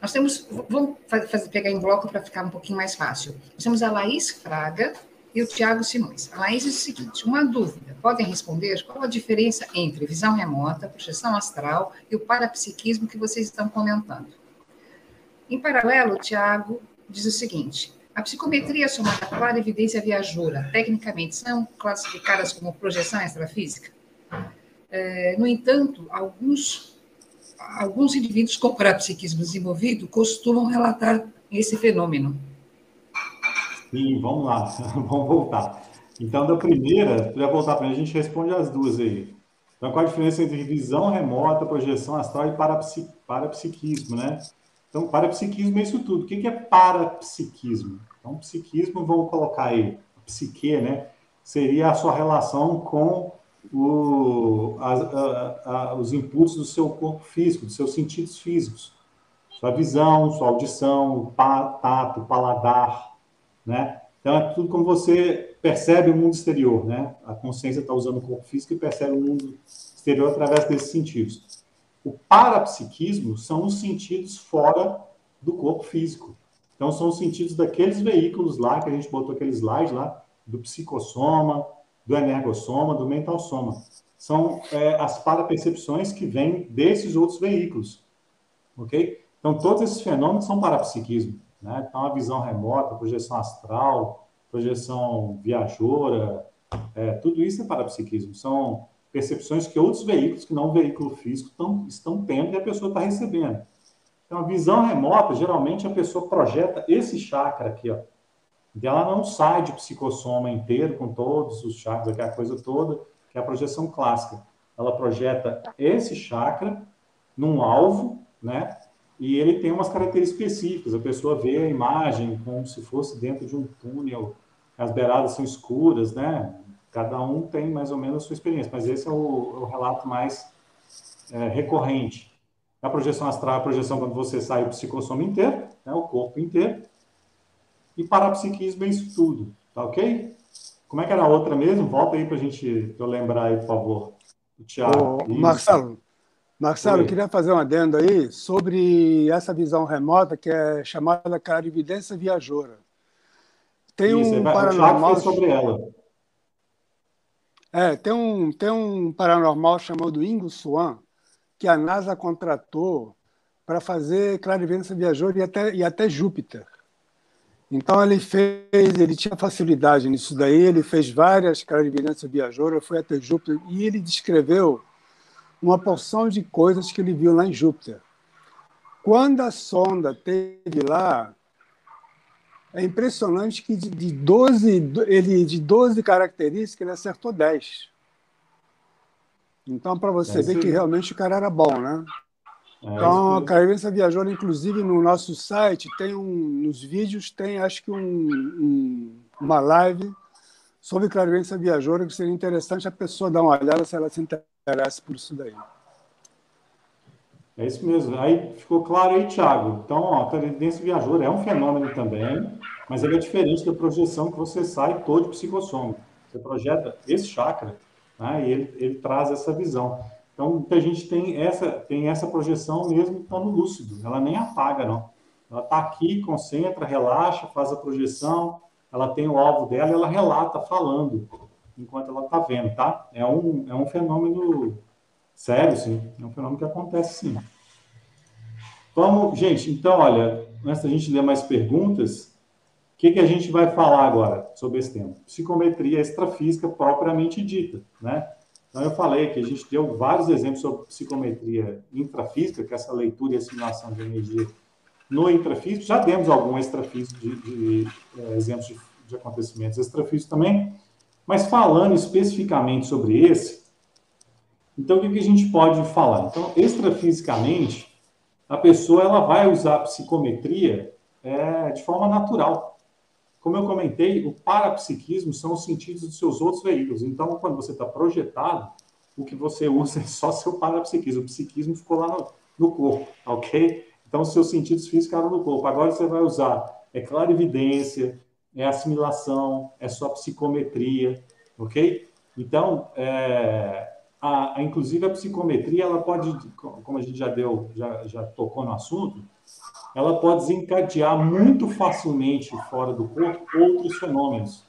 Nós temos, vamos fazer, pegar em bloco para ficar um pouquinho mais fácil. Nós temos a Laís Fraga e o Tiago Simões. A Laís diz o seguinte: uma dúvida. Podem responder qual a diferença entre visão remota, projeção astral e o parapsiquismo que vocês estão comentando? Em paralelo, o Tiago diz o seguinte: a psicometria somada clara evidência viajora, tecnicamente, são classificadas como projeção extrafísica? É, no entanto, alguns, alguns indivíduos com parapsiquismo desenvolvido costumam relatar esse fenômeno. Sim, vamos lá, vamos voltar. Então, da primeira, para voltar para a gente responde as duas aí. Então, qual a diferença entre visão remota, projeção astral e parapsiquismo, né? Então, parapsiquismo é isso tudo. O que é parapsiquismo? Então, psiquismo, vamos colocar aí, psique, né? Seria a sua relação com o, a, a, a, os impulsos do seu corpo físico, dos seus sentidos físicos. Sua visão, sua audição, tato, paladar, né? Então, é tudo como você percebe o mundo exterior, né? A consciência está usando o corpo físico e percebe o mundo exterior através desses sentidos. O parapsiquismo são os sentidos fora do corpo físico. Então, são os sentidos daqueles veículos lá, que a gente botou aquele slide lá, do psicossoma, do energossoma, do mentalsoma. São é, as parapercepções que vêm desses outros veículos. Ok? Então, todos esses fenômenos são parapsiquismo. Né? Então, a visão remota, projeção astral, projeção viajora, é, tudo isso é parapsiquismo. São percepções que outros veículos, que não o veículo físico, tão, estão tendo e a pessoa está recebendo. Então, a visão remota, geralmente a pessoa projeta esse chakra aqui, ó. E ela não sai de psicossoma inteiro, com todos os chakras, aquela coisa toda, que é a projeção clássica. Ela projeta esse chakra num alvo, né? E ele tem umas características específicas. A pessoa vê a imagem como se fosse dentro de um túnel, as beiradas são escuras, né? Cada um tem mais ou menos a sua experiência, mas esse é o, é o relato mais é, recorrente. A projeção astral, a projeção quando você sai o psicossoma inteiro, né, o corpo inteiro. E parapsiquismo é isso tudo, tá ok? Como é que era a outra mesmo? Volta aí para a gente, pra eu lembrar aí, por favor. O Tiago. Marcelo, Marcelo, eu queria fazer um adendo aí sobre essa visão remota que é chamada clarividência viajoura. Tem Isso, um paranormal sobre ela. É, tem um, tem um paranormal chamado Ingo Swan, que a NASA contratou para fazer clarividência viajoura e até, e até Júpiter. Então ele fez, ele tinha facilidade nisso daí, ele fez várias clarividências viajouras, foi até Júpiter e ele descreveu uma porção de coisas que ele viu lá em Júpiter. Quando a sonda teve lá, é impressionante que de 12, ele, de 12 características, ele acertou 10. Então, para você é ver que realmente o cara era bom, né? É então, a Carência Viajou, inclusive, no nosso site, tem um, nos vídeos, tem acho que um, um, uma live sobre Clarivença Viajoura, que seria interessante a pessoa dar uma olhada se ela se interessa por isso daí. É isso mesmo. Aí ficou claro aí, Thiago. Então, ó, a clarividência viajoura é um fenômeno também, mas ele é diferente da projeção que você sai todo psicossômico. Você projeta esse chakra né, e ele, ele traz essa visão. Então, muita gente tem essa, tem essa projeção mesmo estando lúcido. Ela nem apaga, não. Ela está aqui, concentra, relaxa, faz a projeção, ela tem o alvo dela ela relata falando enquanto ela está vendo, tá? É um, é um fenômeno Sério, sim. É um fenômeno que acontece, sim. Vamos, gente, então, olha, antes da gente ler mais perguntas, o que, que a gente vai falar agora sobre esse tema? Psicometria extrafísica propriamente dita, né? Então, eu falei que a gente deu vários exemplos sobre psicometria intrafísica, que é essa leitura e assimilação de energia no intrafísico. Já demos algum extrafísico de, de, de é, exemplos de, de acontecimentos extrafísicos também, mas falando especificamente sobre esse, então, o que, a gente pode falar? Então, extrafisicamente, a pessoa ela vai usar a psicometria é, de forma natural. Como eu comentei, o parapsiquismo são os sentidos dos seus outros veículos. Então, quando você está projetado, o que você usa é só seu parapsiquismo. O psiquismo ficou lá no, no corpo, ok? Então, seus sentidos físicos ficaram no corpo. Agora você vai usar é clarividência, é assimilação, é só psicometria, ok? Então, é, a, a, inclusive a psicometria, ela pode, como a gente já deu, já, já tocou no assunto, ela pode desencadear muito facilmente fora do corpo outros fenômenos.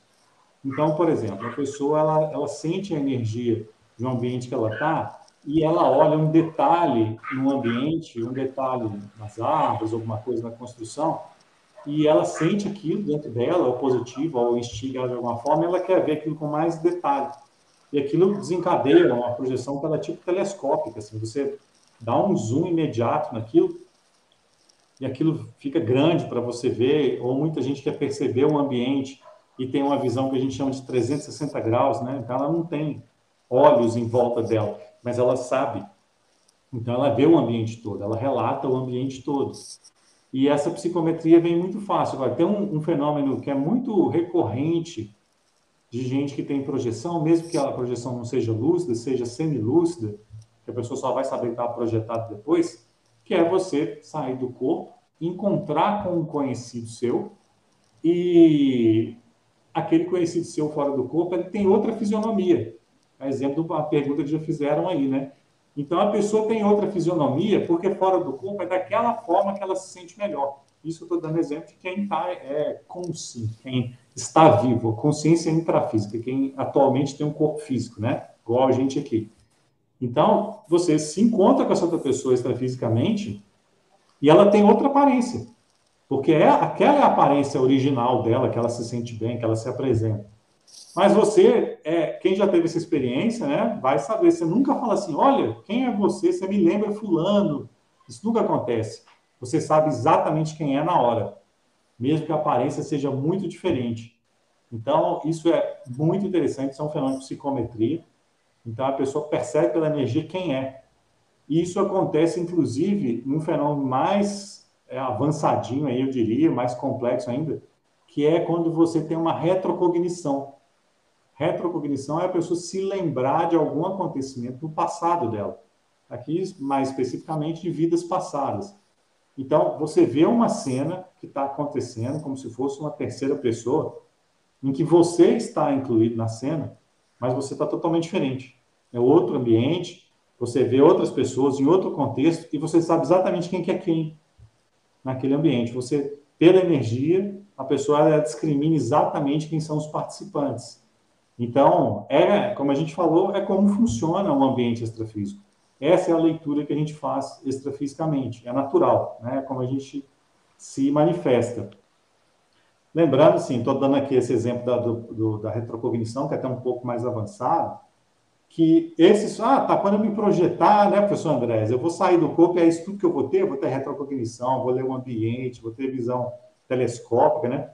Então, por exemplo, a pessoa ela, ela sente a energia de um ambiente que ela está e ela olha um detalhe no ambiente, um detalhe nas árvores, alguma coisa na construção, e ela sente aquilo dentro dela, ou positivo, ou instiga ela de alguma forma, e ela quer ver aquilo com mais detalhe e aquilo desencadeia uma projeção que ela é tipo telescópica, assim, você dá um zoom imediato naquilo e aquilo fica grande para você ver, ou muita gente quer perceber o ambiente e tem uma visão que a gente chama de 360 graus, né? Então ela não tem olhos em volta dela, mas ela sabe. Então ela vê o ambiente todo, ela relata o ambiente todo. E essa psicometria vem muito fácil. Vai ter um, um fenômeno que é muito recorrente de gente que tem projeção, mesmo que a projeção não seja lúcida, seja semilúcida, que a pessoa só vai saber que está projetado depois, que é você sair do corpo, encontrar com um conhecido seu e aquele conhecido seu fora do corpo, ele tem outra fisionomia. Exemplo da pergunta que já fizeram aí, né? Então a pessoa tem outra fisionomia porque fora do corpo é daquela forma que ela se sente melhor. Isso eu estou dando exemplo de quem está é, consciente, quem está vivo, consciência intrafísica, quem atualmente tem um corpo físico, né? Igual a gente aqui. Então, você se encontra com essa outra pessoa extrafisicamente e ela tem outra aparência. Porque é, aquela é a aparência original dela, que ela se sente bem, que ela se apresenta. Mas você, é, quem já teve essa experiência, né, vai saber. Você nunca fala assim: olha, quem é você? Você me lembra Fulano. Isso nunca acontece. Você sabe exatamente quem é na hora mesmo que a aparência seja muito diferente. Então, isso é muito interessante, isso é um fenômeno de psicometria. Então, a pessoa percebe pela energia quem é. E isso acontece, inclusive, num fenômeno mais é, avançadinho, aí, eu diria, mais complexo ainda, que é quando você tem uma retrocognição. Retrocognição é a pessoa se lembrar de algum acontecimento no passado dela. Aqui, mais especificamente, de vidas passadas. Então, você vê uma cena que está acontecendo como se fosse uma terceira pessoa, em que você está incluído na cena, mas você está totalmente diferente. É outro ambiente, Você vê outras pessoas em outro contexto e você sabe exatamente quem que é quem naquele ambiente. Você, pela energia, a pessoa discrimina exatamente quem são os participantes. Então, é, como a gente falou, é como funciona o ambiente extrafísico. Essa é a leitura que a gente faz extrafisicamente, é natural, né? Como a gente se manifesta. Lembrando, sim, estou dando aqui esse exemplo da, do, da retrocognição, que é até um pouco mais avançado, que esses, ah, tá, quando eu me projetar, né, professor Andrés, eu vou sair do corpo, é isso tudo que eu vou ter, eu vou ter retrocognição, vou ler o ambiente, vou ter visão telescópica, né?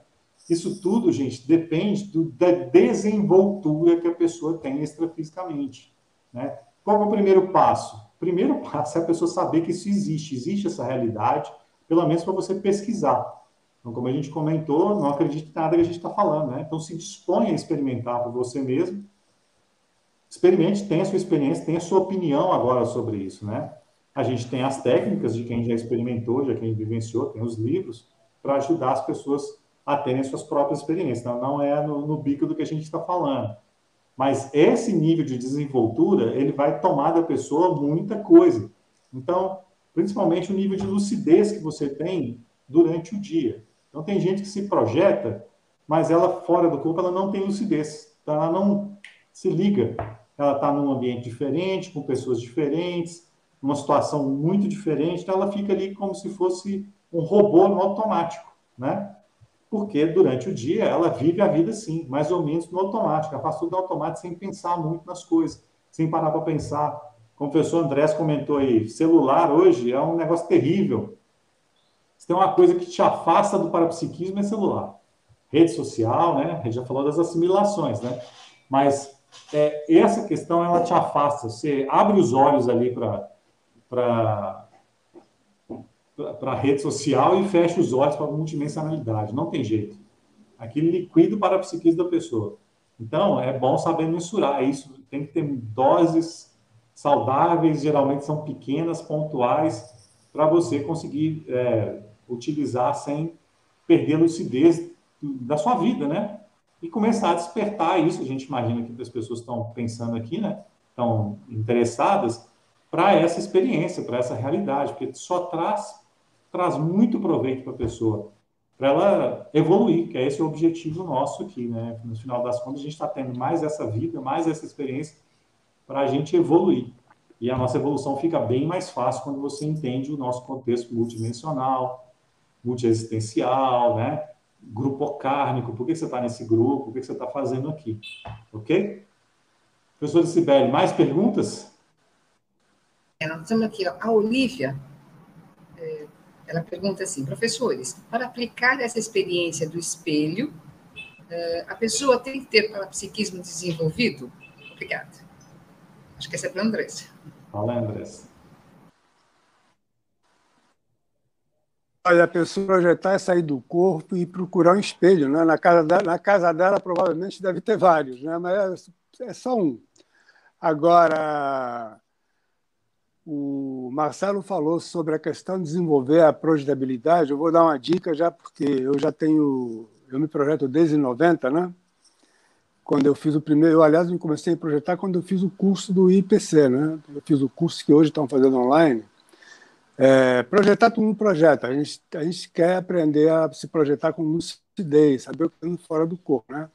Isso tudo, gente, depende do, da desenvoltura que a pessoa tem extrafisicamente, né? Qual é o primeiro passo? O primeiro passo é a pessoa saber que isso existe, existe essa realidade, pelo menos para você pesquisar. Então, como a gente comentou, não acredite em nada que a gente está falando, né? Então, se dispõe a experimentar por você mesmo. Experimente, tenha sua experiência, tenha sua opinião agora sobre isso, né? A gente tem as técnicas de quem já experimentou, de quem vivenciou, tem os livros, para ajudar as pessoas a terem suas próprias experiências. Então, não é no, no bico do que a gente está falando. Mas esse nível de desenvoltura, ele vai tomar da pessoa muita coisa. Então, principalmente o nível de lucidez que você tem durante o dia. Então, tem gente que se projeta, mas ela, fora do corpo, ela não tem lucidez. Então, ela não se liga. Ela está num ambiente diferente, com pessoas diferentes, numa situação muito diferente, então ela fica ali como se fosse um robô no automático, né? Porque durante o dia ela vive a vida assim, mais ou menos no automático. Ela faz tudo automático sem pensar muito nas coisas, sem parar para pensar. Como o professor Andrés comentou aí, celular hoje é um negócio terrível. Se tem uma coisa que te afasta do parapsiquismo é celular. Rede social, né? A gente já falou das assimilações, né? Mas é, essa questão ela te afasta. Você abre os olhos ali para a rede social e fecha os olhos para a multidimensionalidade. Não tem jeito. Aquilo liquida para a psiquismo da pessoa. Então, é bom saber mensurar isso. Tem que ter doses saudáveis, geralmente são pequenas, pontuais, para você conseguir é, utilizar sem perder a lucidez da sua vida, né? E começar a despertar isso. A gente imagina que as pessoas estão pensando aqui, né? Estão interessadas para essa experiência, para essa realidade, porque só traz traz muito proveito para a pessoa, para ela evoluir, que é esse o objetivo nosso aqui, né? No final das contas, a gente está tendo mais essa vida, mais essa experiência para a gente evoluir. E a nossa evolução fica bem mais fácil quando você entende o nosso contexto multidimensional, multiexistencial, né? Grupo kármico, por que você está nesse grupo, o que você está fazendo aqui, ok? Professor Sibeli, mais perguntas? É, nós temos aqui a Olivia, é, ela pergunta assim, professores, para aplicar essa experiência do espelho, é, a pessoa tem que ter parapsiquismo desenvolvido? Obrigada. Acho que essa é para a Andressa. Fala, Andressa. Olha, a pessoa projetar é sair do corpo e procurar um espelho. Né? Na, casa dela, na casa dela, provavelmente, deve ter vários, né? mas é, é só um. Agora, o Marcelo falou sobre a questão de desenvolver a projetabilidade. Eu vou dar uma dica já, porque eu já tenho. Eu me projeto desde 90, né? Quando eu fiz o primeiro. Eu, aliás, me comecei a projetar quando eu fiz o curso do IPC, né? Eu fiz o curso que hoje estão fazendo online é, projetar todo mundo projeta. A gente, a gente quer aprender a se projetar com lucidez, saber o que está fora do corpo, né?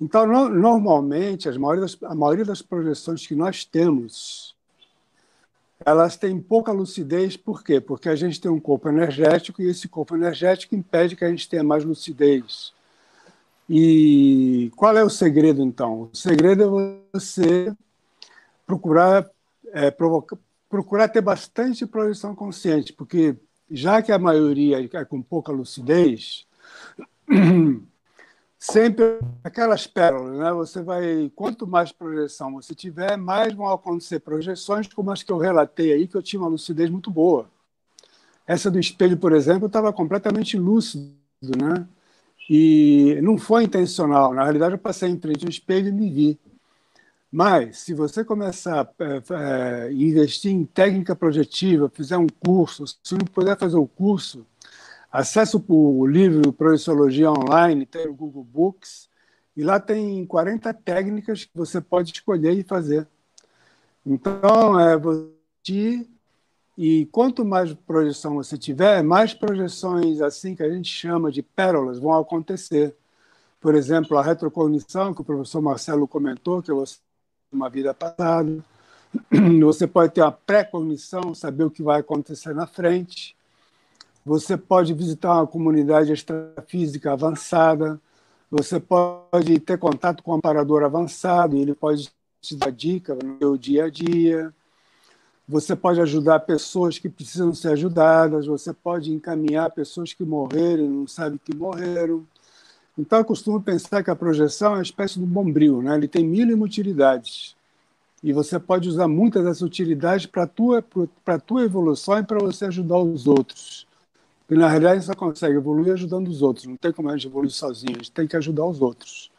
Então, no, normalmente, as maioria das, a maioria das projeções que nós temos, elas têm pouca lucidez. Por quê? Porque a gente tem um corpo energético e esse corpo energético impede que a gente tenha mais lucidez. E qual é o segredo, então? O segredo é você procurar é, provocar, procurar ter bastante projeção consciente, porque já que a maioria é com pouca lucidez, sempre aquelas pérolas, né? Você vai, quanto mais projeção você tiver, mais vão acontecer projeções como as que eu relatei aí, que eu tinha uma lucidez muito boa. Essa do espelho, por exemplo, estava completamente lúcido, né? E não foi intencional. Na realidade, eu passei em frente ao espelho e me vi. Mas, se você começar a é, é, investir em técnica projetiva, fizer um curso, se não puder fazer o curso, acesse o livro Projeciologia Online, tem o Google Books, e lá tem 40 técnicas que você pode escolher e fazer. Então, é você e quanto mais projeção você tiver, mais projeções assim que a gente chama de pérolas vão acontecer. Por exemplo, a retrocognição, que o professor Marcelo comentou, que você uma vida passada. Você pode ter uma pré-cognição, saber o que vai acontecer na frente. Você pode visitar uma comunidade extrafísica avançada. Você pode ter contato com um amparador avançado, e ele pode te dar dica no seu dia a dia. Você pode ajudar pessoas que precisam ser ajudadas. Você pode encaminhar pessoas que morreram e não sabem que morreram. Então, eu costumo pensar que a projeção é uma espécie de bombril, né? ele tem mil utilidades. E você pode usar muitas dessas utilidades para a tua, tua evolução e para você ajudar os outros. Porque, na realidade, só consegue evoluir ajudando os outros. Não tem como a gente evoluir sozinho, a gente tem que ajudar os outros.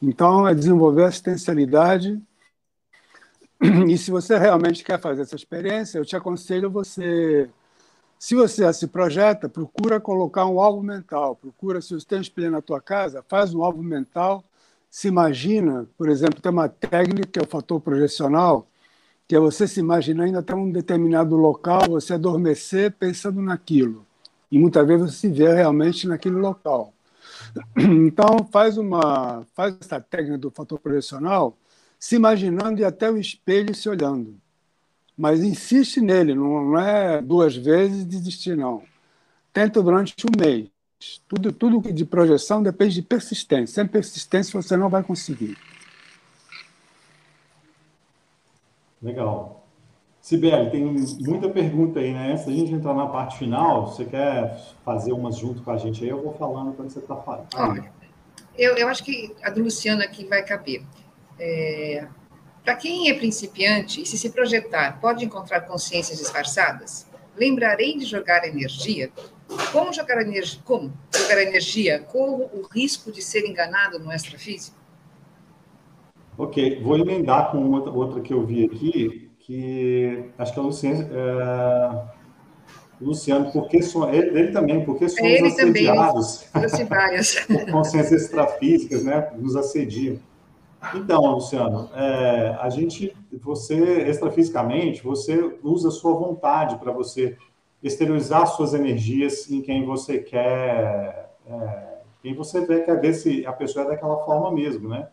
Então, é desenvolver assistencialidade. E se você realmente quer fazer essa experiência, eu te aconselho você se você se projeta, procura colocar um alvo mental. Procura, se você tem um espelho na tua casa, faz um alvo mental. Se imagina, por exemplo, tem uma técnica que é o fator projecional, que é você se imaginar indo até um determinado local, você adormecer pensando naquilo. E muitas vezes você se vê realmente naquele local. Então, faz uma faz essa técnica do fator projecional, se imaginando e até o espelho se olhando mas insiste nele, não, é duas vezes desistir, não. Tenta durante um mês. Tudo, tudo de projeção depende de persistência. Sem persistência você não vai conseguir. Legal. Sibeli, tem muita pergunta aí, né? Antes da gente entrar na parte final, você quer fazer umas junto com a gente aí? Eu vou falando quando você está falando. Olha, eu, eu acho que a do Luciano aqui vai caber. É, para quem é principiante e se se projetar pode encontrar consciências disfarçadas, lembrarei de jogar energia. Como jogar energia? Como jogar energia? Corro o risco de ser enganado no extrafísico? Ok, vou emendar com outra, outra que eu vi aqui, que acho que é o Luciano, é... Luciano porque so... ele, ele, também, porque somos ele assediados. Também, várias. consciências extrafísicas, né, nos assediam. Então, Luciano, é, a gente, você extrafisicamente, você usa a sua vontade para você exteriorizar suas energias em quem você quer, é, quem você vê, quer ver se a pessoa é daquela forma mesmo, né?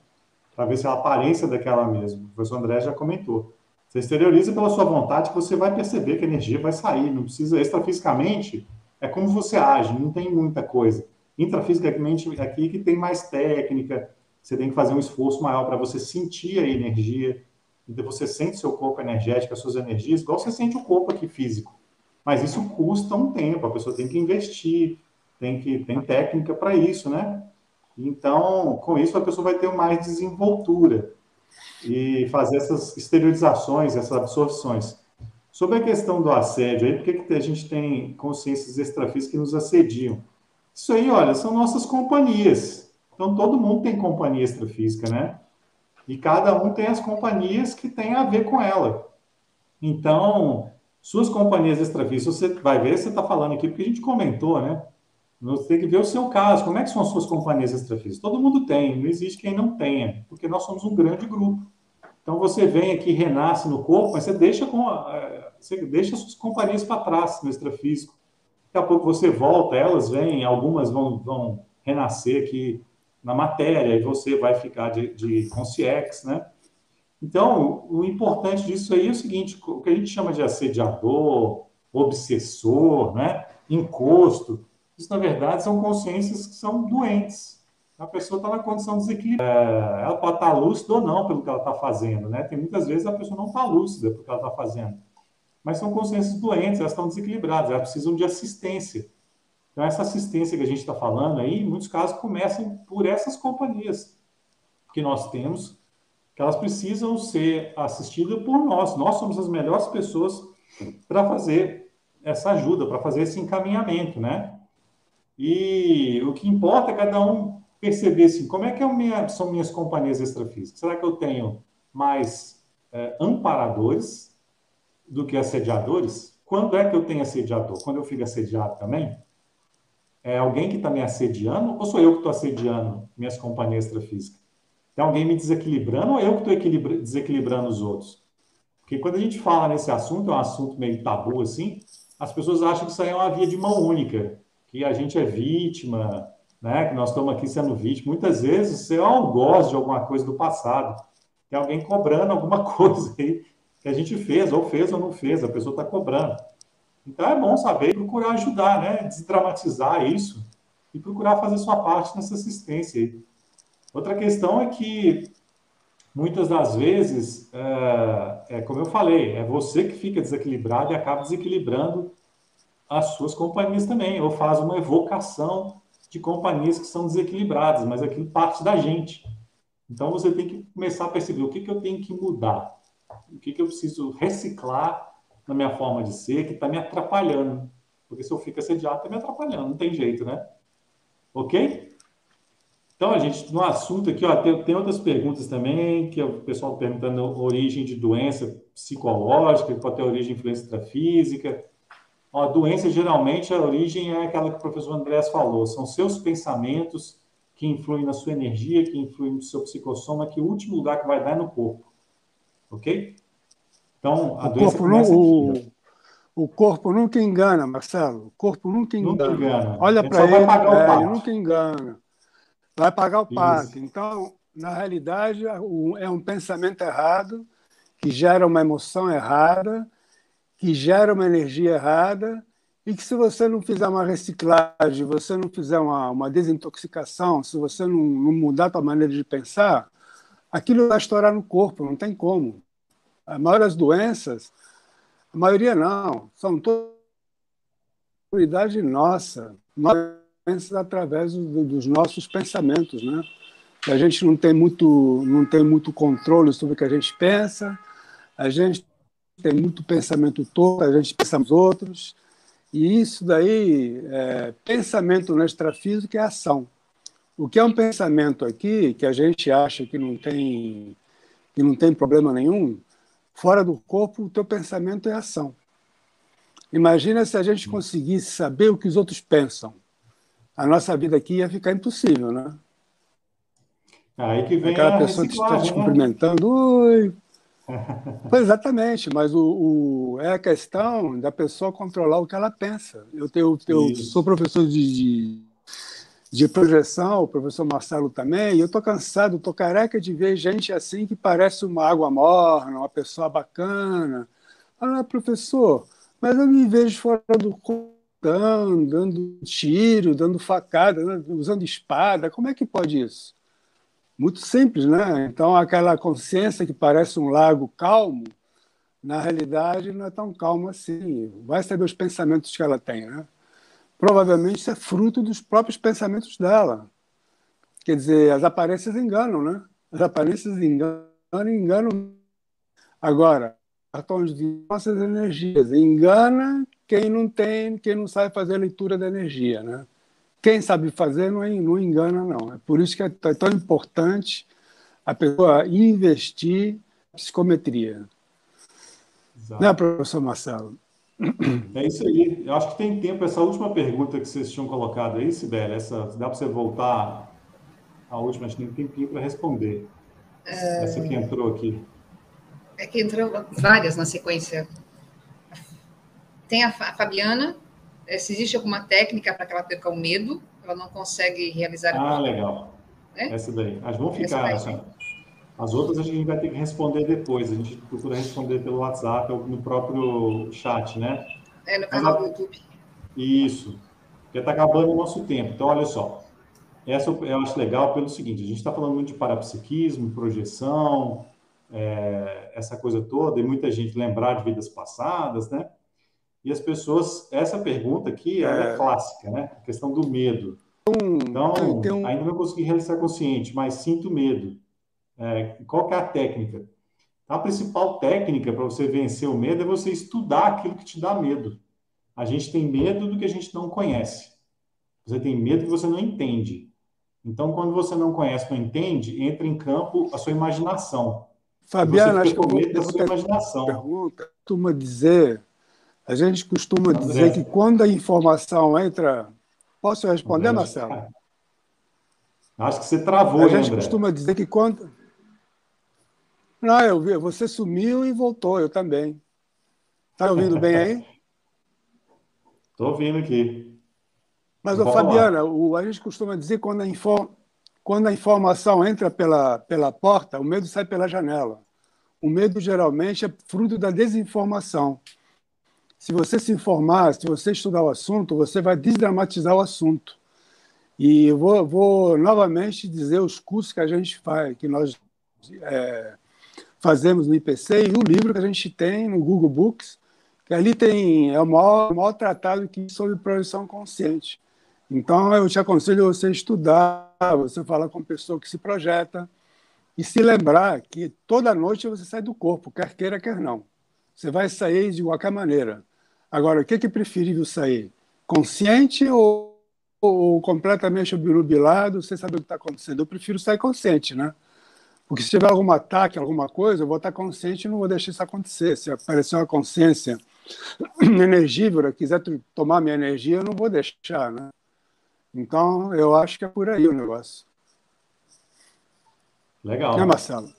Para ver se a aparência é daquela mesmo. O professor André já comentou. Você exterioriza pela sua vontade que você vai perceber que a energia vai sair. Não precisa, extrafisicamente, é como você age, não tem muita coisa. Intrafisicamente, aqui que tem mais técnica, você tem que fazer um esforço maior para você sentir a energia. Então, você sente seu corpo energético, as suas energias, igual você sente o corpo aqui físico. Mas isso custa um tempo, a pessoa tem que investir, tem que tem técnica para isso, né? Então, com isso, a pessoa vai ter mais desenvoltura e fazer essas exteriorizações, essas absorções. Sobre a questão do assédio, aí, por que, que a gente tem consciências extrafísicas que nos assediam? Isso aí, olha, são nossas companhias. Então, todo mundo tem companhia extrafísica, né? E cada um tem as companhias que têm a ver com ela. Então, suas companhias extrafísicas, você vai ver, você está falando aqui, porque a gente comentou, né? Você tem que ver o seu caso, como é que são as suas companhias extrafísicas? Todo mundo tem, não existe quem não tenha, porque nós somos um grande grupo. Então, você vem aqui, renasce no corpo, mas você deixa, com, eh, você deixa suas companhias para trás no extrafísico. Daqui a pouco você volta, elas vêm, algumas vão, vão renascer aqui na matéria, e você vai ficar de, de consciex, né? Então, o importante disso aí é o seguinte, o que a gente chama de assediador, obsessor, né? encosto, isso, na verdade, são consciências que são doentes. A pessoa está na condição desequilibrada. É, ela pode estar tá lúcida ou não pelo que ela está fazendo, né? Tem muitas vezes a pessoa não está lúcida pelo que ela está fazendo. Mas são consciências doentes, elas estão desequilibradas, elas precisam de assistência. Então, essa assistência que a gente está falando aí, em muitos casos, começam por essas companhias que nós temos, que elas precisam ser assistidas por nós. Nós somos as melhores pessoas para fazer essa ajuda, para fazer esse encaminhamento, né? E o que importa é cada um perceber assim, como é que é minha, são minhas companhias extrafísicas? Será que eu tenho mais é, amparadores do que assediadores? Quando é que eu tenho assediador? Quando eu fico assediado também? É alguém que está me assediando ou sou eu que estou assediando minhas companhias extrafísicas? Tem alguém me desequilibrando ou eu que estou desequilibrando os outros? Porque quando a gente fala nesse assunto, é um assunto meio tabu assim, as pessoas acham que isso aí é uma via de mão única, que a gente é vítima, né? que nós estamos aqui sendo vítima. Muitas vezes você é um algoz de alguma coisa do passado. Tem alguém cobrando alguma coisa aí que a gente fez, ou fez ou não fez, a pessoa está cobrando. Então é bom saber procurar ajudar, né? Desdramatizar isso e procurar fazer sua parte nessa assistência aí. Outra questão é que muitas das vezes, é, é, como eu falei, é você que fica desequilibrado e acaba desequilibrando as suas companhias também, ou faz uma evocação de companhias que são desequilibradas, mas aquilo parte da gente. Então você tem que começar a perceber o que, que eu tenho que mudar, o que, que eu preciso reciclar na minha forma de ser que está me atrapalhando. Porque se eu fico assediado, está me atrapalhando, não tem jeito, né? Ok? Então, a gente, no assunto aqui, ó, tem, tem outras perguntas também, que é o pessoal perguntando origem de doença psicológica, pode ter origem influência extrafísica. A doença, geralmente, a origem é aquela que o professor Andrés falou, são seus pensamentos que influem na sua energia, que influem no seu psicossoma, que o último lugar que vai dar é no corpo. Ok? Então, a o doença corpo não, o, o corpo nunca engana, Marcelo. O corpo nunca engana. Nunca engana. Olha para ele, é, ele nunca engana. Vai pagar o pato. Então, na realidade, é um pensamento errado que gera uma emoção errada, que gera uma energia errada e que se você não fizer uma reciclagem, você não fizer uma, uma desintoxicação, se você não, não mudar a sua maneira de pensar, aquilo vai estourar no corpo, não tem como. A maioria das doenças, a maioria não, são todas nossa, doenças através do, dos nossos pensamentos, né? A gente não tem muito, não tem muito controle sobre o que a gente pensa, a gente tem muito pensamento todo, a gente pensa nos outros, e isso daí, é, pensamento no extrafísico é ação. O que é um pensamento aqui, que a gente acha que não tem, que não tem problema nenhum, Fora do corpo, o teu pensamento é ação. Imagina se a gente conseguisse saber o que os outros pensam. A nossa vida aqui ia ficar impossível, né? Aí que vem Aquela pessoa que está te né? cumprimentando, oi. pois exatamente, mas o, o, é a questão da pessoa controlar o que ela pensa. Eu, tenho, eu sou professor de, de de projeção, o professor Marcelo também, e eu estou cansado, estou careca de ver gente assim que parece uma água morna, uma pessoa bacana. Ah, professor, mas eu me vejo fora do corpo, dando tiro, dando facada, né, usando espada, como é que pode isso? Muito simples, né? Então, aquela consciência que parece um lago calmo, na realidade não é tão calmo assim. Vai saber os pensamentos que ela tem, né? Provavelmente isso é fruto dos próprios pensamentos dela. Quer dizer, as aparências enganam, né? As aparências enganam e enganam. Agora, cartões de nossas energias. Engana quem não tem, quem não sabe fazer a leitura da energia, né? Quem sabe fazer não, não engana, não. É por isso que é tão importante a pessoa investir psicometria. Exato. Né, professor Marcelo? É isso aí. Eu acho que tem tempo. Essa última pergunta que vocês tinham colocado aí, Sibeli, essa, dá para você voltar a última? Acho que tem tempinho para responder. É... Essa que entrou aqui. É que entrou várias na sequência. Tem a Fabiana. É, se existe alguma técnica para que ela perca o medo, ela não consegue realizar. Ah, legal. É? Essa daí. As vão ficar. Essa as outras a gente vai ter que responder depois. A gente procura responder pelo WhatsApp ou no próprio chat, né? É, no canal do YouTube. Isso. Já está acabando o nosso tempo. Então, olha só. Essa eu acho legal pelo seguinte: a gente está falando muito de parapsiquismo, projeção, é, essa coisa toda, e muita gente lembrar de vidas passadas, né? E as pessoas, essa pergunta aqui é, é clássica, né? A questão do medo. Então, ainda não consegui realizar consciente, mas sinto medo. É, qual que é a técnica? A principal técnica para você vencer o medo é você estudar aquilo que te dá medo. A gente tem medo do que a gente não conhece. Você tem medo que você não entende. Então, quando você não conhece, não entende, entra em campo a sua imaginação. Fabiana, acho que eu medo da sua imaginação. Pergunta, costuma dizer, a gente costuma André. dizer que quando a informação entra, posso responder, André, Marcelo? Acho que você travou, A gente costuma dizer que quando Não, eu vi, você sumiu e voltou, eu também. Está ouvindo bem aí? Estou ouvindo aqui. Mas, ô, Fabiana, o, a gente costuma dizer quando a, inform, quando a informação entra pela, pela porta, o medo sai pela janela. O medo geralmente é fruto da desinformação. Se você se informar, se você estudar o assunto, você vai desdramatizar o assunto. E eu vou, vou novamente dizer os cursos que a gente faz, que nós é, fazemos no IPC e o livro que a gente tem no Google Books, que ali tem é o maior, o maior tratado que sobre projeção consciente. Então eu te aconselho você estudar, você falar com pessoa que se projeta e se lembrar que toda noite você sai do corpo, quer queira quer não. Você vai sair de qualquer maneira. Agora, o que é, preferível sair? Consciente ou, ou completamente obnubilado, sem saber o que está acontecendo? Eu prefiro sair consciente, né? Porque se tiver algum ataque, alguma coisa, eu vou estar consciente e não vou deixar isso acontecer. Se aparecer uma consciência energívora, quiser tomar minha energia, eu não vou deixar, né? Então, eu acho que é por aí o negócio. Legal. Né, Marcelo?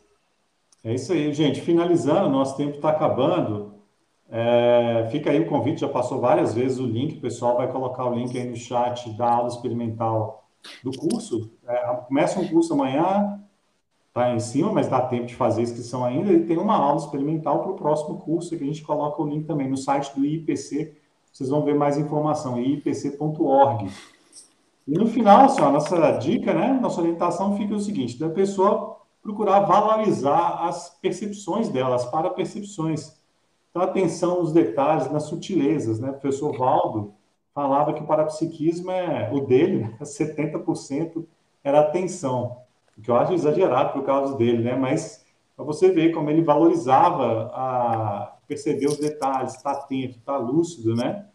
É isso aí, gente. Finalizando, nosso tempo está acabando. É, fica aí o convite, já passou várias vezes o link, o pessoal vai colocar o link aí no chat da aula experimental do curso. É, começa um curso amanhã, está em cima, mas dá tempo de fazer a inscrição ainda. E tem uma aula experimental para o próximo curso, que a gente coloca o link também no site do IPC. Vocês vão ver mais informação, ipc.org. E no final, assim, a nossa dica, né, nossa orientação fica o seguinte, da pessoa procurar valorizar as percepções delas, para percepções. Então, atenção nos detalhes, nas sutilezas, né? O professor Valdo falava que o parapsiquismo é o dele, né? 70% era atenção o que eu acho exagerado por causa dele, né? Mas para você ver como ele valorizava a perceber os detalhes, estar tá atento, estar tá lúcido, né?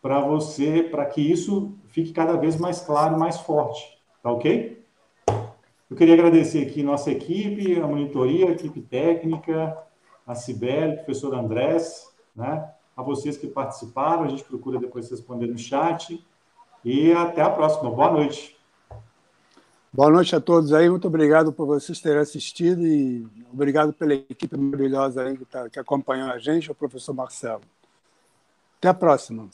Para você, para que isso fique cada vez mais claro, mais forte, tá ok? Eu queria agradecer aqui nossa equipe, a monitoria, a equipe técnica, a Cibele, o professor Andrés, né? A vocês que participaram, a gente procura depois responder no chat. E até a próxima. Boa noite. Boa noite a todos aí, muito obrigado por vocês terem assistido e obrigado pela equipe maravilhosa aí que, tá, que acompanhou a gente, o professor Marcelo. Até a próxima.